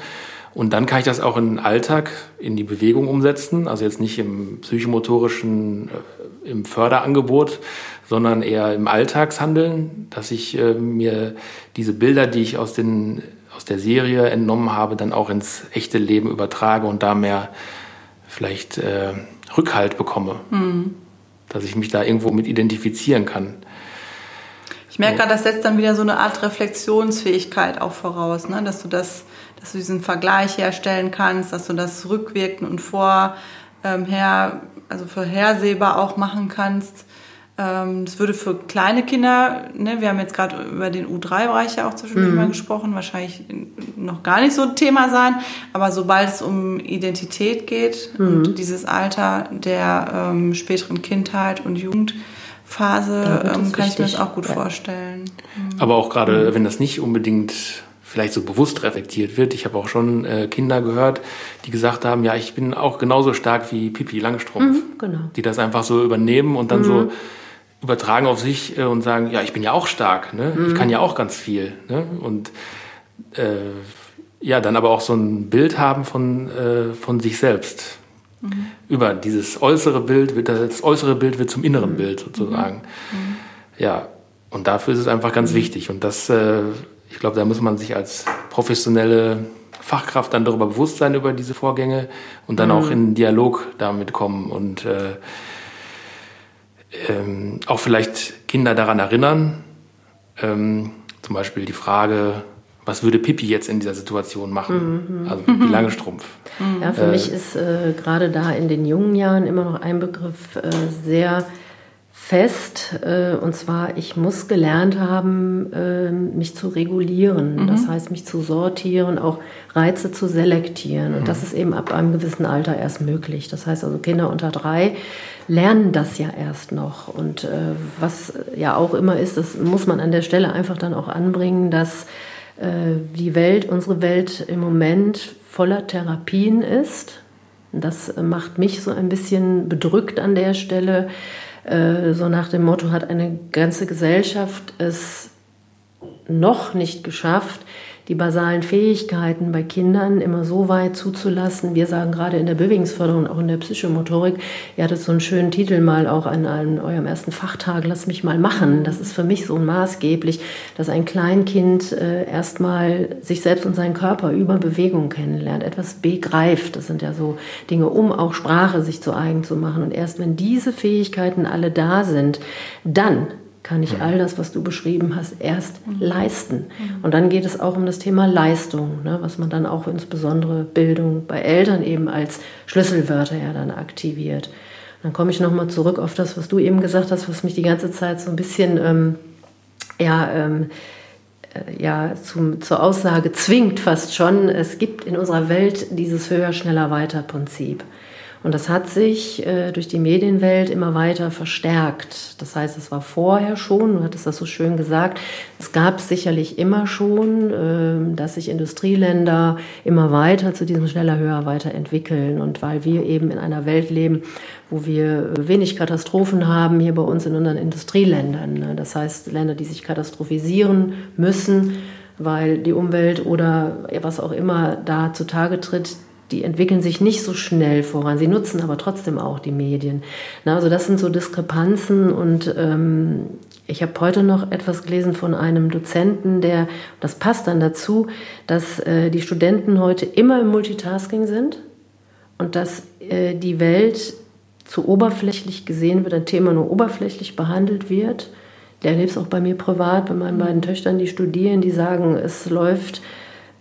Und dann kann ich das auch in den Alltag, in die Bewegung umsetzen. Also jetzt nicht im psychomotorischen, äh, im Förderangebot, sondern eher im Alltagshandeln, dass ich äh, mir diese Bilder, die ich aus, den, aus der Serie entnommen habe, dann auch ins echte Leben übertrage und da mehr vielleicht äh, Rückhalt bekomme. Mhm. Dass ich mich da irgendwo mit identifizieren kann. Ich merke gerade, das setzt dann wieder so eine Art Reflexionsfähigkeit auch voraus, ne? dass du das, dass du diesen Vergleich herstellen kannst, dass du das rückwirkend und vorher, ähm, also vorhersehbar auch machen kannst. Ähm, das würde für kleine Kinder, ne, wir haben jetzt gerade über den U3-Bereich ja auch zwischendurch mhm. mal gesprochen, wahrscheinlich noch gar nicht so ein Thema sein, aber sobald es um Identität geht mhm. und dieses Alter der ähm, späteren Kindheit und Jugend, Phase ähm, kann ich mir das auch gut ja. vorstellen. Mhm. Aber auch gerade, mhm. wenn das nicht unbedingt vielleicht so bewusst reflektiert wird. Ich habe auch schon äh, Kinder gehört, die gesagt haben, ja, ich bin auch genauso stark wie Pipi Langstrumpf. Mhm, genau. Die das einfach so übernehmen und dann mhm. so übertragen auf sich äh, und sagen, ja, ich bin ja auch stark, ne? ich mhm. kann ja auch ganz viel. Ne? Und äh, ja, dann aber auch so ein Bild haben von, äh, von sich selbst. Mhm. Über dieses äußere Bild wird das äußere Bild wird zum inneren mhm. Bild sozusagen. Mhm. Ja. Und dafür ist es einfach ganz mhm. wichtig. Und das, äh, ich glaube, da muss man sich als professionelle Fachkraft dann darüber bewusst sein über diese Vorgänge und dann mhm. auch in Dialog damit kommen und äh, ähm, auch vielleicht Kinder daran erinnern. Ähm, zum Beispiel die Frage, was würde Pippi jetzt in dieser Situation machen? Mhm. Also Pippi Langstrumpf. Ja, für äh, mich ist äh, gerade da in den jungen Jahren immer noch ein Begriff äh, sehr fest. Äh, und zwar, ich muss gelernt haben, ähm, mich zu regulieren. Mhm. Das heißt, mich zu sortieren, auch Reize zu selektieren. Und mhm. das ist eben ab einem gewissen Alter erst möglich. Das heißt also, Kinder unter drei lernen das ja erst noch. Und äh, was ja auch immer ist, das muss man an der Stelle einfach dann auch anbringen, dass äh, die Welt, unsere Welt im Moment voller Therapien ist. Das macht mich so ein bisschen bedrückt an der Stelle. Äh, so nach dem Motto hat eine ganze Gesellschaft es noch nicht geschafft, die basalen Fähigkeiten bei Kindern immer so weit zuzulassen. Wir sagen gerade in der Bewegungsförderung, auch in der Psychomotorik, ihr hattet so einen schönen Titel mal auch an, an eurem ersten Fachtag, lass mich mal machen. Das ist für mich so maßgeblich, dass ein Kleinkind äh, erstmal sich selbst und seinen Körper über Bewegung kennenlernt, etwas begreift. Das sind ja so Dinge, um auch Sprache sich zu eigen zu machen. Und erst wenn diese Fähigkeiten alle da sind, dann kann ich all das, was du beschrieben hast, erst mhm. leisten. Mhm. Und dann geht es auch um das Thema Leistung, ne, was man dann auch insbesondere Bildung bei Eltern eben als Schlüsselwörter ja dann aktiviert. Dann komme ich nochmal zurück auf das, was du eben gesagt hast, was mich die ganze Zeit so ein bisschen ähm, ja, ähm, äh, ja, zum, zur Aussage zwingt fast schon. Es gibt in unserer Welt dieses höher, schneller, weiter Prinzip. Und das hat sich äh, durch die Medienwelt immer weiter verstärkt. Das heißt, es war vorher schon, du hattest das so schön gesagt, es gab sicherlich immer schon, äh, dass sich Industrieländer immer weiter zu diesem schneller, höher, weiter entwickeln. Und weil wir eben in einer Welt leben, wo wir wenig Katastrophen haben, hier bei uns in unseren Industrieländern. Ne? Das heißt, Länder, die sich katastrophisieren müssen, weil die Umwelt oder was auch immer da zutage tritt, die entwickeln sich nicht so schnell voran. Sie nutzen aber trotzdem auch die Medien. Na, also das sind so Diskrepanzen und ähm, ich habe heute noch etwas gelesen von einem Dozenten, der, das passt dann dazu, dass äh, die Studenten heute immer im Multitasking sind und dass äh, die Welt zu oberflächlich gesehen wird, ein Thema nur oberflächlich behandelt wird. Ich erlebe es auch bei mir privat, bei meinen beiden Töchtern, die studieren, die sagen, es läuft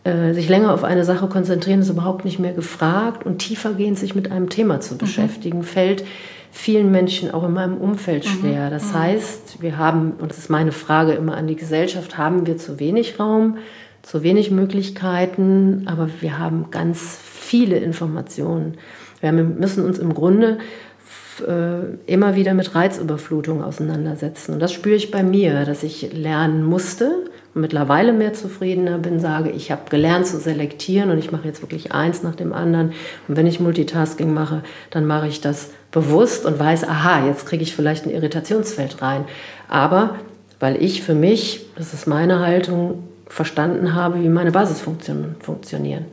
äh, sich länger auf eine Sache konzentrieren, ist überhaupt nicht mehr gefragt und tiefergehend sich mit einem Thema zu mhm. beschäftigen, mhm. fällt vielen Menschen auch in meinem Umfeld mhm. schwer. Das mhm. heißt, wir haben, und das ist meine Frage immer an die Gesellschaft, haben wir zu wenig Raum, zu wenig Möglichkeiten, aber wir haben ganz viele Informationen. Wir müssen uns im Grunde äh, immer wieder mit Reizüberflutung auseinandersetzen. Und das spüre ich bei mir, dass ich lernen musste, mittlerweile mehr zufriedener bin, sage, ich habe gelernt zu selektieren und ich mache jetzt wirklich eins nach dem anderen. Und wenn ich Multitasking mache, dann mache ich das bewusst und weiß, aha, jetzt kriege ich vielleicht ein Irritationsfeld rein. Aber weil ich für mich, das ist meine Haltung, verstanden habe, wie meine Basisfunktionen funktionieren.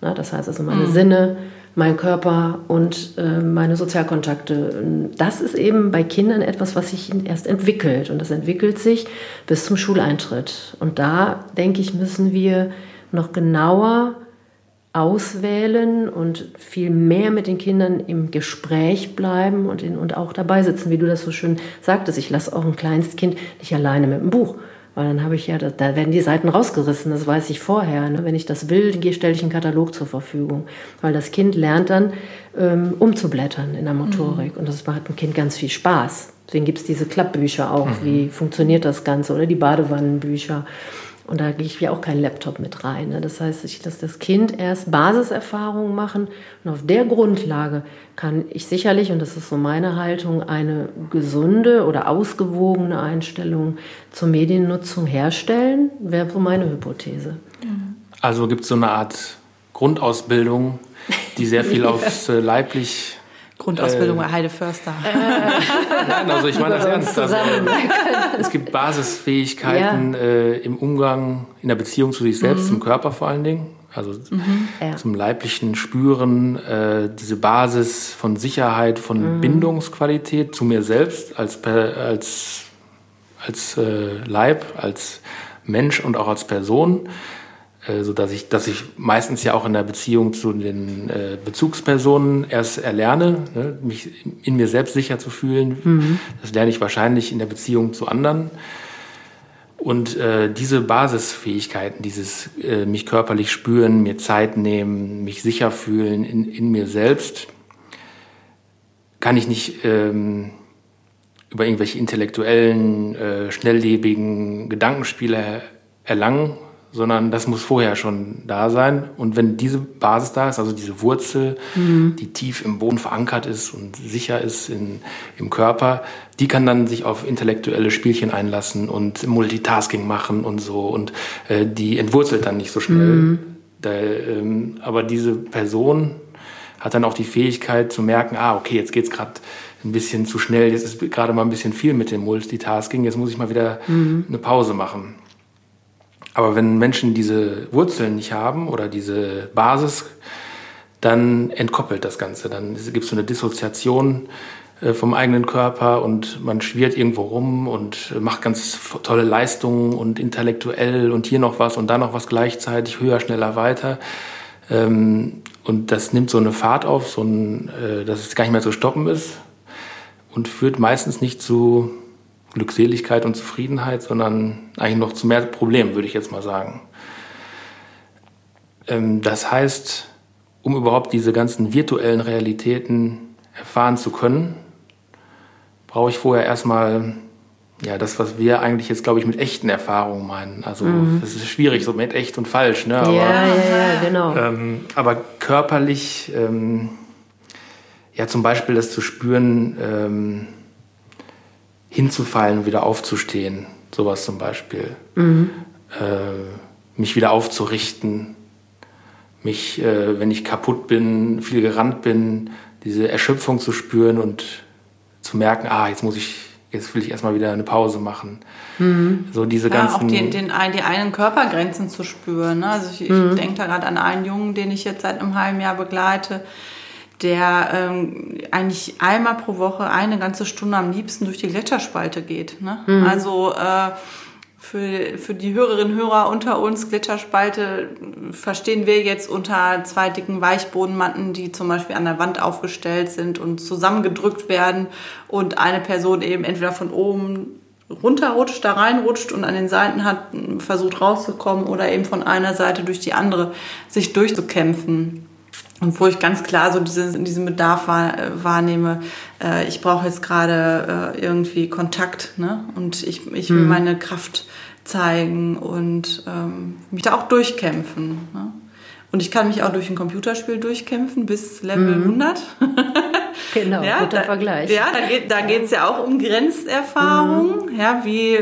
Na, das heißt also meine mhm. Sinne, mein Körper und äh, meine Sozialkontakte. Das ist eben bei Kindern etwas, was sich erst entwickelt und das entwickelt sich bis zum Schuleintritt. Und da, denke ich, müssen wir noch genauer auswählen und viel mehr mit den Kindern im Gespräch bleiben und, in, und auch dabei sitzen, wie du das so schön sagtest. Ich lasse auch ein kleines Kind nicht alleine mit dem Buch weil dann habe ich ja, da werden die Seiten rausgerissen, das weiß ich vorher. Ne? Wenn ich das will, stelle ich einen Katalog zur Verfügung. Weil das Kind lernt dann ähm, umzublättern in der Motorik. Mhm. Und das macht dem Kind ganz viel Spaß. Deswegen gibt es diese Klappbücher auch, mhm. wie funktioniert das Ganze, oder die Badewannenbücher. Und da gehe ich ja auch keinen Laptop mit rein. Ne? Das heißt, ich lasse das Kind erst Basiserfahrungen machen und auf der Grundlage kann ich sicherlich, und das ist so meine Haltung, eine gesunde oder ausgewogene Einstellung zur Mediennutzung herstellen, wäre so meine Hypothese. Also gibt es so eine Art Grundausbildung, die sehr viel aufs äh, leiblich Grundausbildung äh, Heide Förster. Nein, also ich meine das ernst. Also, es gibt Basisfähigkeiten ja. äh, im Umgang, in der Beziehung zu sich selbst, mhm. zum Körper vor allen Dingen. Also mhm. zum leiblichen Spüren, äh, diese Basis von Sicherheit, von mhm. Bindungsqualität zu mir selbst als, als als äh, Leib, als Mensch und auch als Person, äh, so dass ich, dass ich meistens ja auch in der Beziehung zu den äh, Bezugspersonen erst erlerne, ne, mich in mir selbst sicher zu fühlen. Mhm. Das lerne ich wahrscheinlich in der Beziehung zu anderen. Und äh, diese Basisfähigkeiten, dieses äh, mich körperlich spüren, mir Zeit nehmen, mich sicher fühlen in, in mir selbst, kann ich nicht ähm, über irgendwelche intellektuellen, äh, schnelllebigen Gedankenspiele erlangen, sondern das muss vorher schon da sein. Und wenn diese Basis da ist, also diese Wurzel, mhm. die tief im Boden verankert ist und sicher ist in, im Körper, die kann dann sich auf intellektuelle Spielchen einlassen und Multitasking machen und so. Und äh, die entwurzelt dann nicht so schnell. Mhm. Da, ähm, aber diese Person hat dann auch die Fähigkeit zu merken, ah, okay, jetzt geht's gerade ein bisschen zu schnell, jetzt ist gerade mal ein bisschen viel mit dem Multitasking, jetzt muss ich mal wieder mhm. eine Pause machen. Aber wenn Menschen diese Wurzeln nicht haben oder diese Basis, dann entkoppelt das Ganze. Dann gibt es so eine Dissoziation äh, vom eigenen Körper und man schwirrt irgendwo rum und macht ganz tolle Leistungen und intellektuell und hier noch was und da noch was gleichzeitig, höher, schneller, weiter. Ähm, und das nimmt so eine Fahrt auf, so ein, äh, dass es gar nicht mehr zu stoppen ist und führt meistens nicht zu Glückseligkeit und Zufriedenheit, sondern eigentlich noch zu mehr Problemen, würde ich jetzt mal sagen. Ähm, das heißt, um überhaupt diese ganzen virtuellen Realitäten erfahren zu können, brauche ich vorher erstmal ja, das, was wir eigentlich jetzt, glaube ich, mit echten Erfahrungen meinen. Also mhm. es ist schwierig, so mit echt und falsch, ne? Aber, ja, ja, ja, genau. Ähm, aber körperlich, ähm, ja, zum Beispiel das zu spüren, ähm, hinzufallen, wieder aufzustehen, sowas zum Beispiel. Mhm. Äh, mich wieder aufzurichten, mich, äh, wenn ich kaputt bin, viel gerannt bin, diese Erschöpfung zu spüren und zu merken, ah, jetzt muss ich, jetzt will ich erstmal wieder eine Pause machen. Mhm. So diese ja, ganzen. Auch die, den, die einen Körpergrenzen zu spüren. Ne? Also ich, mhm. ich denke da gerade an einen Jungen, den ich jetzt seit einem halben Jahr begleite der ähm, eigentlich einmal pro Woche eine ganze Stunde am liebsten durch die Gletscherspalte geht. Ne? Mhm. Also äh, für, für die Hörerinnen und Hörer unter uns, Gletscherspalte verstehen wir jetzt unter zwei dicken Weichbodenmatten, die zum Beispiel an der Wand aufgestellt sind und zusammengedrückt werden und eine Person eben entweder von oben runterrutscht, da reinrutscht und an den Seiten hat versucht rauszukommen oder eben von einer Seite durch die andere sich durchzukämpfen. Und wo ich ganz klar so diesen, diesen Bedarf wahr, äh, wahrnehme, äh, ich brauche jetzt gerade äh, irgendwie Kontakt ne? und ich, ich will mhm. meine Kraft zeigen und ähm, mich da auch durchkämpfen. Ne? Und ich kann mich auch durch ein Computerspiel durchkämpfen bis Level mhm. 100. genau, ja, guter da, Vergleich. Ja, da geht da geht's ja auch um Grenzerfahrung. Mhm. Ja, wie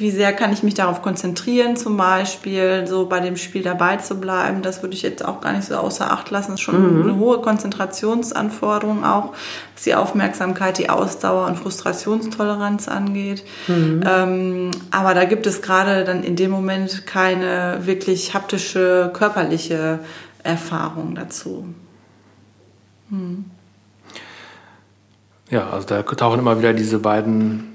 wie sehr kann ich mich darauf konzentrieren, zum Beispiel so bei dem Spiel dabei zu bleiben. Das würde ich jetzt auch gar nicht so außer Acht lassen. Das ist schon mhm. eine hohe Konzentrationsanforderung auch, was die Aufmerksamkeit, die Ausdauer und Frustrationstoleranz angeht. Mhm. Ähm, aber da gibt es gerade dann in dem Moment keine wirklich haptische, körperliche Erfahrung dazu. Mhm. Ja, also da tauchen immer wieder diese beiden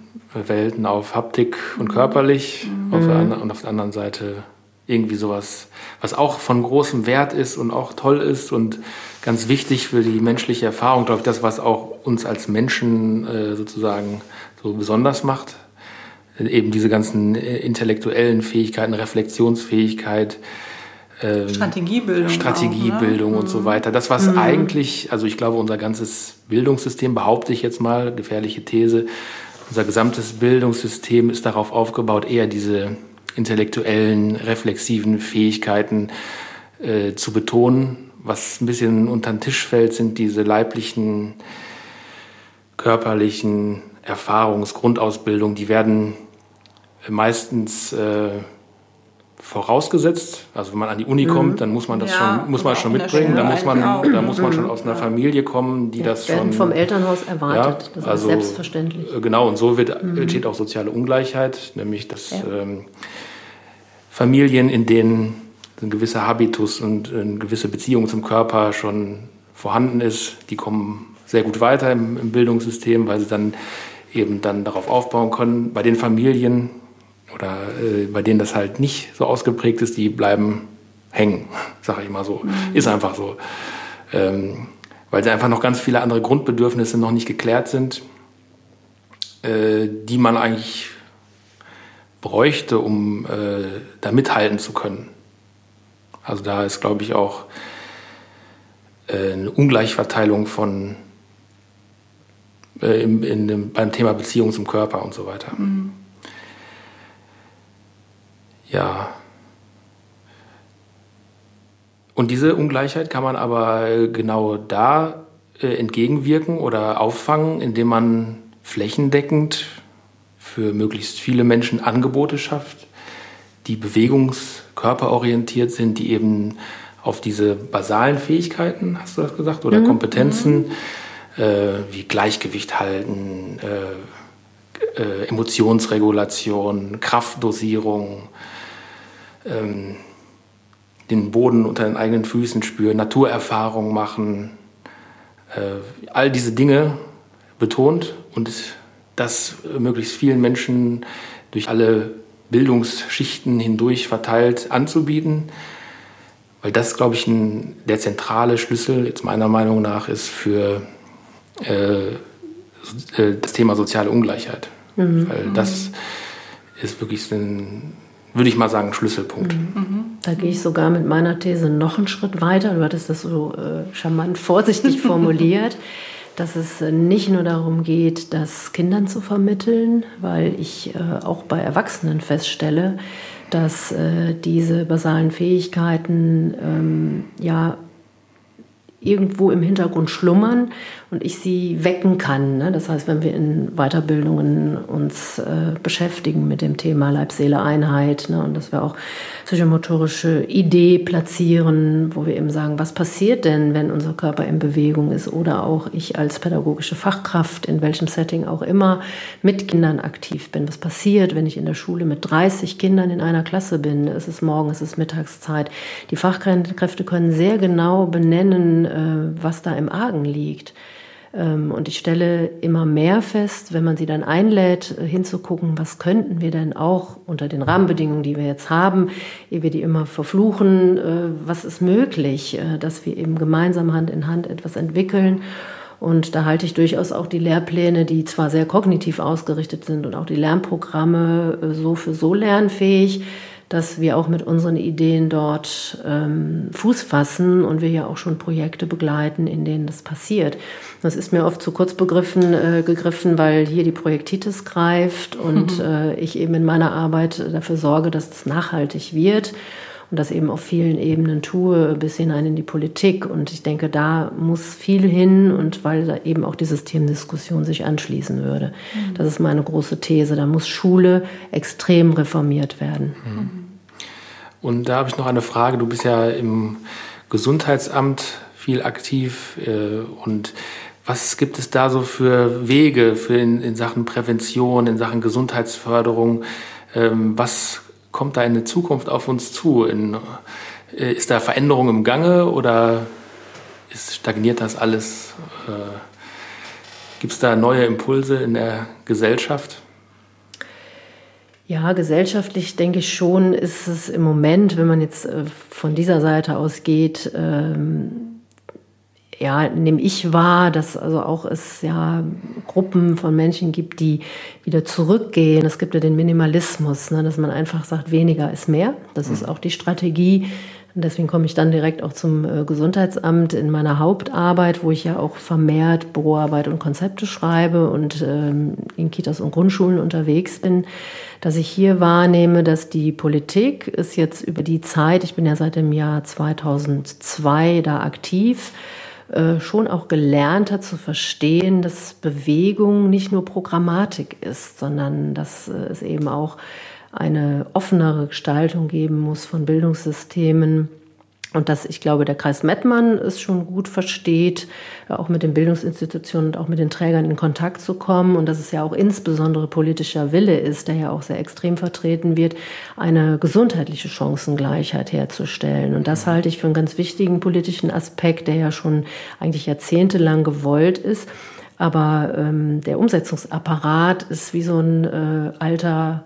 Welten auf Haptik und körperlich mhm. auf der, und auf der anderen Seite irgendwie sowas, was auch von großem Wert ist und auch toll ist und ganz wichtig für die menschliche Erfahrung, glaube ich, das, was auch uns als Menschen äh, sozusagen so besonders macht. Eben diese ganzen äh, intellektuellen Fähigkeiten, Reflexionsfähigkeit, ähm, Strategiebildung. Strategiebildung auch, ne? und so mhm. weiter. Das, was mhm. eigentlich, also ich glaube, unser ganzes Bildungssystem, behaupte ich jetzt mal, gefährliche These, unser gesamtes Bildungssystem ist darauf aufgebaut, eher diese intellektuellen, reflexiven Fähigkeiten äh, zu betonen. Was ein bisschen unter den Tisch fällt, sind diese leiblichen, körperlichen Erfahrungsgrundausbildungen. Die werden meistens äh, vorausgesetzt. Also wenn man an die Uni kommt, mhm. dann muss man das ja, schon, muss man schon mitbringen. Da muss man, da muss man schon aus einer Familie kommen, die ja, das schon vom Elternhaus erwartet. Ja, das also, ist selbstverständlich. Äh, genau. Und so wird mhm. entsteht auch soziale Ungleichheit, nämlich dass ähm, Familien, in denen ein gewisser Habitus und eine gewisse Beziehung zum Körper schon vorhanden ist, die kommen sehr gut weiter im, im Bildungssystem, weil sie dann eben dann darauf aufbauen können. Bei den Familien oder äh, bei denen das halt nicht so ausgeprägt ist, die bleiben hängen, sage ich mal so. Mhm. Ist einfach so. Ähm, weil sie einfach noch ganz viele andere Grundbedürfnisse noch nicht geklärt sind, äh, die man eigentlich bräuchte, um äh, da mithalten zu können. Also da ist, glaube ich, auch äh, eine Ungleichverteilung von äh, in, in, beim Thema Beziehung zum Körper und so weiter. Mhm. Ja. Und diese Ungleichheit kann man aber genau da äh, entgegenwirken oder auffangen, indem man flächendeckend für möglichst viele Menschen Angebote schafft, die bewegungskörperorientiert sind, die eben auf diese basalen Fähigkeiten, hast du das gesagt, oder mhm. Kompetenzen, mhm. Äh, wie Gleichgewicht halten, äh, äh, Emotionsregulation, Kraftdosierung, ähm, den Boden unter den eigenen Füßen spüren, Naturerfahrung machen, äh, all diese Dinge betont und das möglichst vielen Menschen durch alle Bildungsschichten hindurch verteilt anzubieten, weil das, glaube ich, ein, der zentrale Schlüssel jetzt meiner Meinung nach ist für äh, äh das Thema soziale Ungleichheit. Mhm. Weil das ist wirklich ein würde ich mal sagen, Schlüsselpunkt. Mhm. Da gehe ich sogar mit meiner These noch einen Schritt weiter. Du hattest das so äh, charmant vorsichtig formuliert, dass es äh, nicht nur darum geht, das Kindern zu vermitteln, weil ich äh, auch bei Erwachsenen feststelle, dass äh, diese basalen Fähigkeiten ähm, ja irgendwo im Hintergrund schlummern und ich sie wecken kann. Ne? Das heißt, wenn wir in Weiterbildungen uns äh, beschäftigen mit dem Thema Leib-Seele-Einheit ne? und dass wir auch psychomotorische Idee platzieren, wo wir eben sagen, was passiert denn, wenn unser Körper in Bewegung ist oder auch ich als pädagogische Fachkraft in welchem Setting auch immer mit Kindern aktiv bin. Was passiert, wenn ich in der Schule mit 30 Kindern in einer Klasse bin? Es ist morgen, es ist Mittagszeit. Die Fachkräfte können sehr genau benennen, äh, was da im Argen liegt. Ähm, und ich stelle immer mehr fest, wenn man sie dann einlädt, äh, hinzugucken, was könnten wir denn auch unter den Rahmenbedingungen, die wir jetzt haben, ehe wir die immer verfluchen, äh, was ist möglich, äh, dass wir eben gemeinsam Hand in Hand etwas entwickeln. Und da halte ich durchaus auch die Lehrpläne, die zwar sehr kognitiv ausgerichtet sind und auch die Lernprogramme so für so lernfähig, dass wir auch mit unseren Ideen dort ähm, Fuß fassen und wir ja auch schon Projekte begleiten, in denen das passiert. Das ist mir oft zu kurz begriffen, äh, gegriffen, weil hier die Projektitis greift und mhm. äh, ich eben in meiner Arbeit dafür sorge, dass es nachhaltig wird und das eben auf vielen Ebenen tue, bis hinein in die Politik. Und ich denke, da muss viel hin und weil da eben auch die Systemdiskussion sich anschließen würde. Mhm. Das ist meine große These. Da muss Schule extrem reformiert werden. Mhm. Und da habe ich noch eine Frage. Du bist ja im Gesundheitsamt viel aktiv äh, und was gibt es da so für Wege für in, in Sachen Prävention, in Sachen Gesundheitsförderung? Ähm, was kommt da in der Zukunft auf uns zu? In, äh, ist da Veränderung im Gange oder ist, stagniert das alles? Äh, Gibt es da neue Impulse in der Gesellschaft? Ja, gesellschaftlich denke ich schon, ist es im Moment, wenn man jetzt äh, von dieser Seite ausgeht, ähm, ja, nehme ich wahr, dass also auch es ja Gruppen von Menschen gibt, die wieder zurückgehen. Es gibt ja den Minimalismus, ne, dass man einfach sagt, weniger ist mehr. Das ist mhm. auch die Strategie. Und deswegen komme ich dann direkt auch zum äh, Gesundheitsamt in meiner Hauptarbeit, wo ich ja auch vermehrt Büroarbeit und Konzepte schreibe und ähm, in Kitas und Grundschulen unterwegs bin, dass ich hier wahrnehme, dass die Politik ist jetzt über die Zeit, ich bin ja seit dem Jahr 2002 da aktiv, äh, schon auch gelernt hat zu verstehen, dass Bewegung nicht nur Programmatik ist, sondern dass äh, es eben auch eine offenere Gestaltung geben muss von Bildungssystemen und dass ich glaube, der Kreis Mettmann es schon gut versteht, auch mit den Bildungsinstitutionen und auch mit den Trägern in Kontakt zu kommen. Und dass es ja auch insbesondere politischer Wille ist, der ja auch sehr extrem vertreten wird, eine gesundheitliche Chancengleichheit herzustellen. Und das halte ich für einen ganz wichtigen politischen Aspekt, der ja schon eigentlich jahrzehntelang gewollt ist. Aber ähm, der Umsetzungsapparat ist wie so ein äh, alter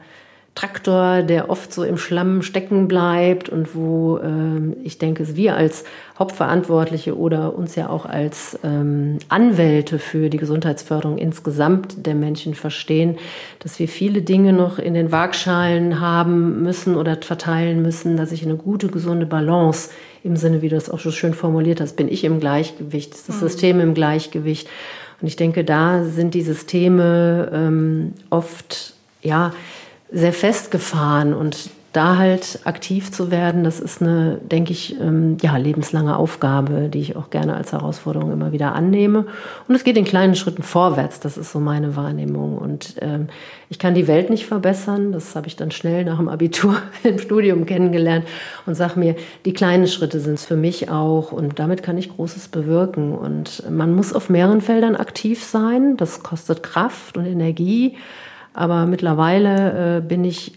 Traktor, der oft so im Schlamm stecken bleibt und wo äh, ich denke, wir als Hauptverantwortliche oder uns ja auch als ähm, Anwälte für die Gesundheitsförderung insgesamt der Menschen verstehen, dass wir viele Dinge noch in den Waagschalen haben müssen oder verteilen müssen, dass ich eine gute, gesunde Balance im Sinne, wie du das auch so schön formuliert hast, bin ich im Gleichgewicht, ist das mhm. System im Gleichgewicht. Und ich denke, da sind die Systeme ähm, oft, ja, sehr festgefahren und da halt aktiv zu werden, das ist eine, denke ich, ähm, ja, lebenslange Aufgabe, die ich auch gerne als Herausforderung immer wieder annehme. Und es geht in kleinen Schritten vorwärts, das ist so meine Wahrnehmung. Und ähm, ich kann die Welt nicht verbessern, das habe ich dann schnell nach dem Abitur im Studium kennengelernt und sage mir, die kleinen Schritte sind es für mich auch und damit kann ich Großes bewirken. Und man muss auf mehreren Feldern aktiv sein, das kostet Kraft und Energie. Aber mittlerweile äh, bin ich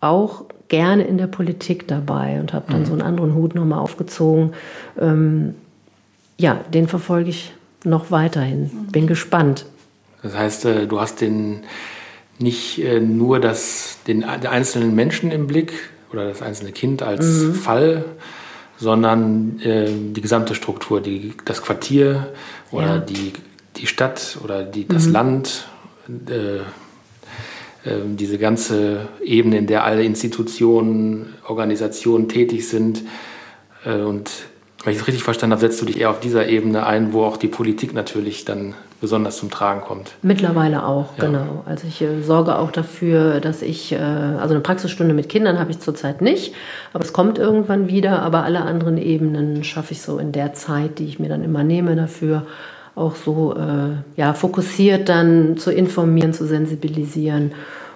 auch gerne in der Politik dabei und habe dann mhm. so einen anderen Hut nochmal aufgezogen. Ähm, ja, den verfolge ich noch weiterhin. Mhm. Bin gespannt. Das heißt, äh, du hast den nicht äh, nur das, den, einzelnen Menschen im Blick oder das einzelne Kind als mhm. Fall, sondern äh, die gesamte Struktur, die, das Quartier oder ja. die, die Stadt oder die, das mhm. Land. Äh, diese ganze Ebene, in der alle Institutionen, Organisationen tätig sind. Äh, und wenn ich es richtig verstanden habe, setzt du dich eher auf dieser Ebene ein, wo auch die Politik natürlich dann besonders zum Tragen kommt. Mittlerweile auch, ja. genau. Also ich äh, sorge auch dafür, dass ich, äh, also eine Praxisstunde mit Kindern habe ich zurzeit nicht, aber es kommt irgendwann wieder, aber alle anderen Ebenen schaffe ich so in der Zeit, die ich mir dann immer nehme dafür auch so äh, ja, fokussiert dann zu informieren, zu sensibilisieren.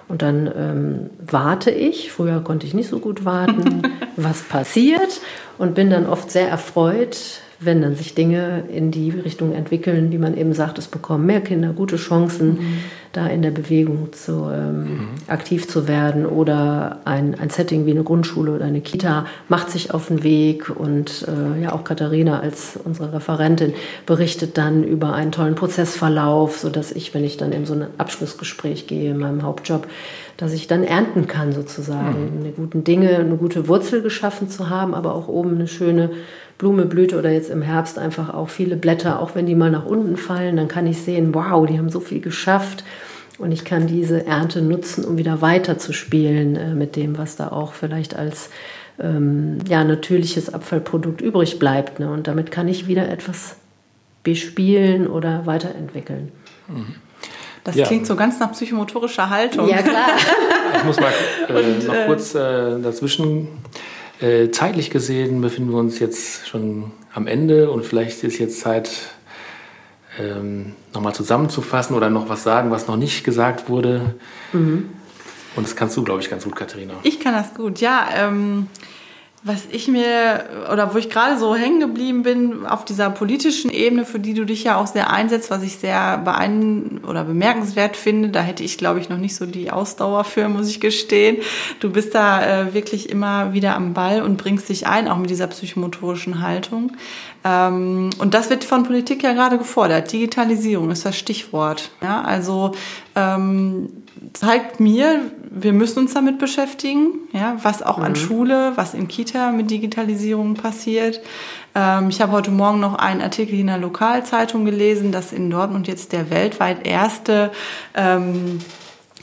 Und dann ähm, warte ich, früher konnte ich nicht so gut warten, was passiert und bin dann oft sehr erfreut, wenn dann sich Dinge in die Richtung entwickeln, wie man eben sagt, es bekommen mehr Kinder gute Chancen, mhm. da in der Bewegung zu, ähm, mhm. aktiv zu werden. Oder ein, ein Setting wie eine Grundschule oder eine Kita macht sich auf den Weg. Und äh, ja, auch Katharina als unsere Referentin berichtet dann über einen tollen Prozessverlauf, sodass ich, wenn ich dann in so ein Abschlussgespräch gehe in meinem Hauptjob, dass ich dann ernten kann sozusagen, mhm. eine guten Dinge, eine gute Wurzel geschaffen zu haben, aber auch oben eine schöne Blume, Blüte oder jetzt im Herbst einfach auch viele Blätter, auch wenn die mal nach unten fallen, dann kann ich sehen, wow, die haben so viel geschafft und ich kann diese Ernte nutzen, um wieder weiter zu spielen äh, mit dem, was da auch vielleicht als ähm, ja, natürliches Abfallprodukt übrig bleibt. Ne? Und damit kann ich wieder etwas bespielen oder weiterentwickeln. Mhm. Das ja. klingt so ganz nach psychomotorischer Haltung. Ja, klar. ich muss mal äh, Und, noch äh, kurz äh, dazwischen äh, zeitlich gesehen befinden wir uns jetzt schon am Ende und vielleicht ist jetzt Zeit, ähm, nochmal zusammenzufassen oder noch was sagen, was noch nicht gesagt wurde. Mhm. Und das kannst du, glaube ich, ganz gut, Katharina. Ich kann das gut, ja. Ähm, was ich mir oder wo ich gerade so hängen geblieben bin auf dieser politischen Ebene, für die du dich ja auch sehr einsetzt, was ich sehr beein oder bemerkenswert finde, da hätte ich glaube ich noch nicht so die Ausdauer für, muss ich gestehen. Du bist da äh, wirklich immer wieder am Ball und bringst dich ein, auch mit dieser psychomotorischen Haltung. Ähm, und das wird von Politik ja gerade gefordert. Digitalisierung ist das Stichwort. Ja, also ähm, zeigt mir, wir müssen uns damit beschäftigen, ja, was auch mhm. an Schule, was in Kita mit Digitalisierung passiert. Ähm, ich habe heute Morgen noch einen Artikel in der Lokalzeitung gelesen, dass in Dortmund jetzt der weltweit erste ähm,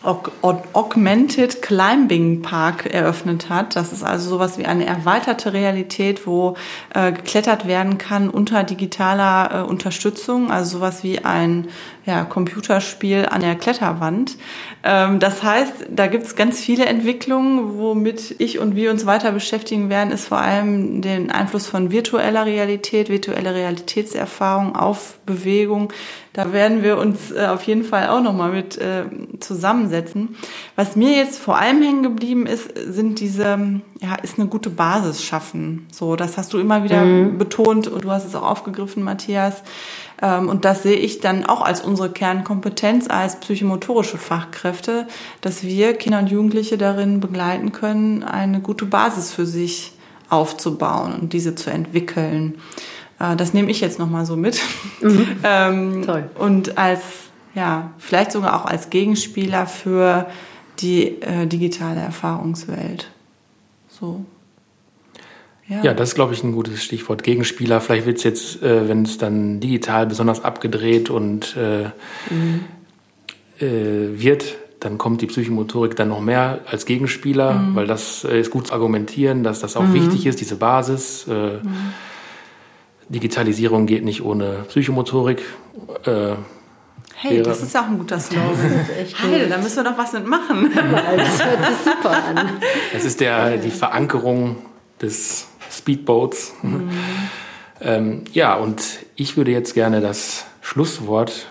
Augmented Climbing Park eröffnet hat. Das ist also sowas wie eine erweiterte Realität, wo äh, geklettert werden kann unter digitaler äh, Unterstützung, also sowas wie ein ja, Computerspiel an der Kletterwand. Ähm, das heißt, da gibt es ganz viele Entwicklungen, womit ich und wir uns weiter beschäftigen werden, ist vor allem den Einfluss von virtueller Realität, virtuelle Realitätserfahrung auf Bewegung. Da werden wir uns äh, auf jeden Fall auch nochmal mit äh, zusammensetzen. Was mir jetzt vor allem hängen geblieben ist, sind diese, ja, ist eine gute Basis schaffen. So, das hast du immer wieder mhm. betont und du hast es auch aufgegriffen, Matthias ähm, und das sehe ich dann auch als unsere Kernkompetenz als psychomotorische Fachkräfte, dass wir Kinder und Jugendliche darin begleiten können, eine gute Basis für sich aufzubauen und diese zu entwickeln. Äh, das nehme ich jetzt nochmal so mit. Mhm. ähm, Toll. Und als, ja, vielleicht sogar auch als Gegenspieler für die äh, digitale Erfahrungswelt. So. Ja. ja, das ist, glaube ich, ein gutes Stichwort. Gegenspieler. Vielleicht wird es jetzt, äh, wenn es dann digital besonders abgedreht und äh, mhm. äh, wird, dann kommt die Psychomotorik dann noch mehr als Gegenspieler, mhm. weil das äh, ist gut zu argumentieren, dass das auch mhm. wichtig ist, diese Basis. Äh, mhm. Digitalisierung geht nicht ohne Psychomotorik. Äh, Hey, das ist auch ein guter Slogan. Heide, da müssen wir doch was mitmachen. Ja, das hört sich super an. Das ist der, die Verankerung des Speedboats. Mhm. ähm, ja, und ich würde jetzt gerne das Schlusswort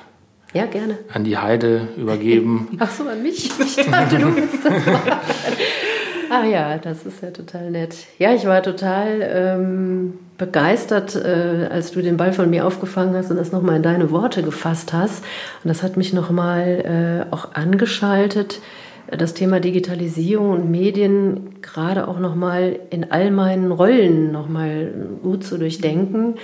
ja, gerne. an die Heide übergeben. Ach so, an mich? Ich dachte, du willst das machen. Ah ja, das ist ja total nett. Ja, ich war total ähm, begeistert, äh, als du den Ball von mir aufgefangen hast und das nochmal in deine Worte gefasst hast. Und das hat mich nochmal äh, auch angeschaltet das Thema Digitalisierung und Medien gerade auch nochmal in all meinen Rollen nochmal gut zu durchdenken.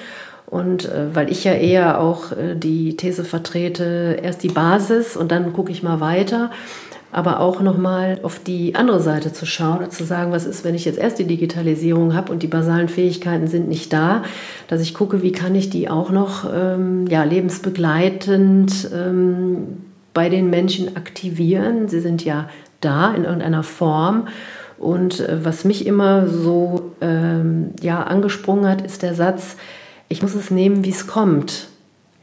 Und äh, weil ich ja eher auch äh, die These vertrete, erst die Basis und dann gucke ich mal weiter, aber auch nochmal auf die andere Seite zu schauen und zu sagen, was ist, wenn ich jetzt erst die Digitalisierung habe und die basalen Fähigkeiten sind nicht da, dass ich gucke, wie kann ich die auch noch ähm, ja, lebensbegleitend ähm, bei den Menschen aktivieren. Sie sind ja da in irgendeiner Form. Und äh, was mich immer so ähm, ja, angesprungen hat, ist der Satz, ich muss es nehmen, wie es kommt.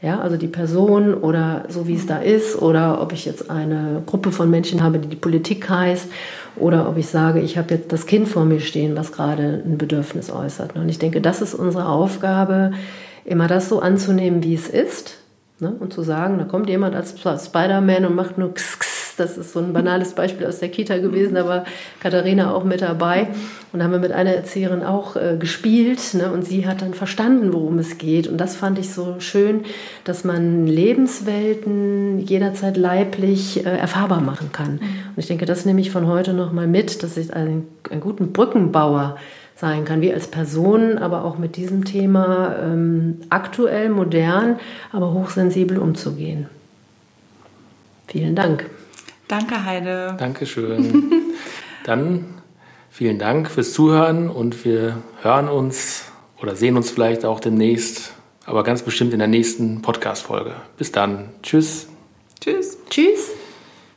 Ja, also die Person oder so wie es da ist oder ob ich jetzt eine Gruppe von Menschen habe, die die Politik heißt oder ob ich sage, ich habe jetzt das Kind vor mir stehen, was gerade ein Bedürfnis äußert. Und ich denke, das ist unsere Aufgabe, immer das so anzunehmen, wie es ist ne? und zu sagen, da kommt jemand als Spider-Man und macht nur Kss, Kss, das ist so ein banales Beispiel aus der Kita gewesen, da war Katharina auch mit dabei. Und da haben wir mit einer Erzieherin auch äh, gespielt ne? und sie hat dann verstanden, worum es geht. Und das fand ich so schön, dass man Lebenswelten jederzeit leiblich äh, erfahrbar machen kann. Mhm. Und ich denke, das nehme ich von heute nochmal mit, dass ich einen, einen guten Brückenbauer sein kann, wie als Person, aber auch mit diesem Thema ähm, aktuell, modern, aber hochsensibel umzugehen. Vielen Dank. Danke, Heide. Dankeschön. Dann vielen Dank fürs Zuhören und wir hören uns oder sehen uns vielleicht auch demnächst, aber ganz bestimmt in der nächsten Podcast-Folge. Bis dann. Tschüss. Tschüss. Tschüss.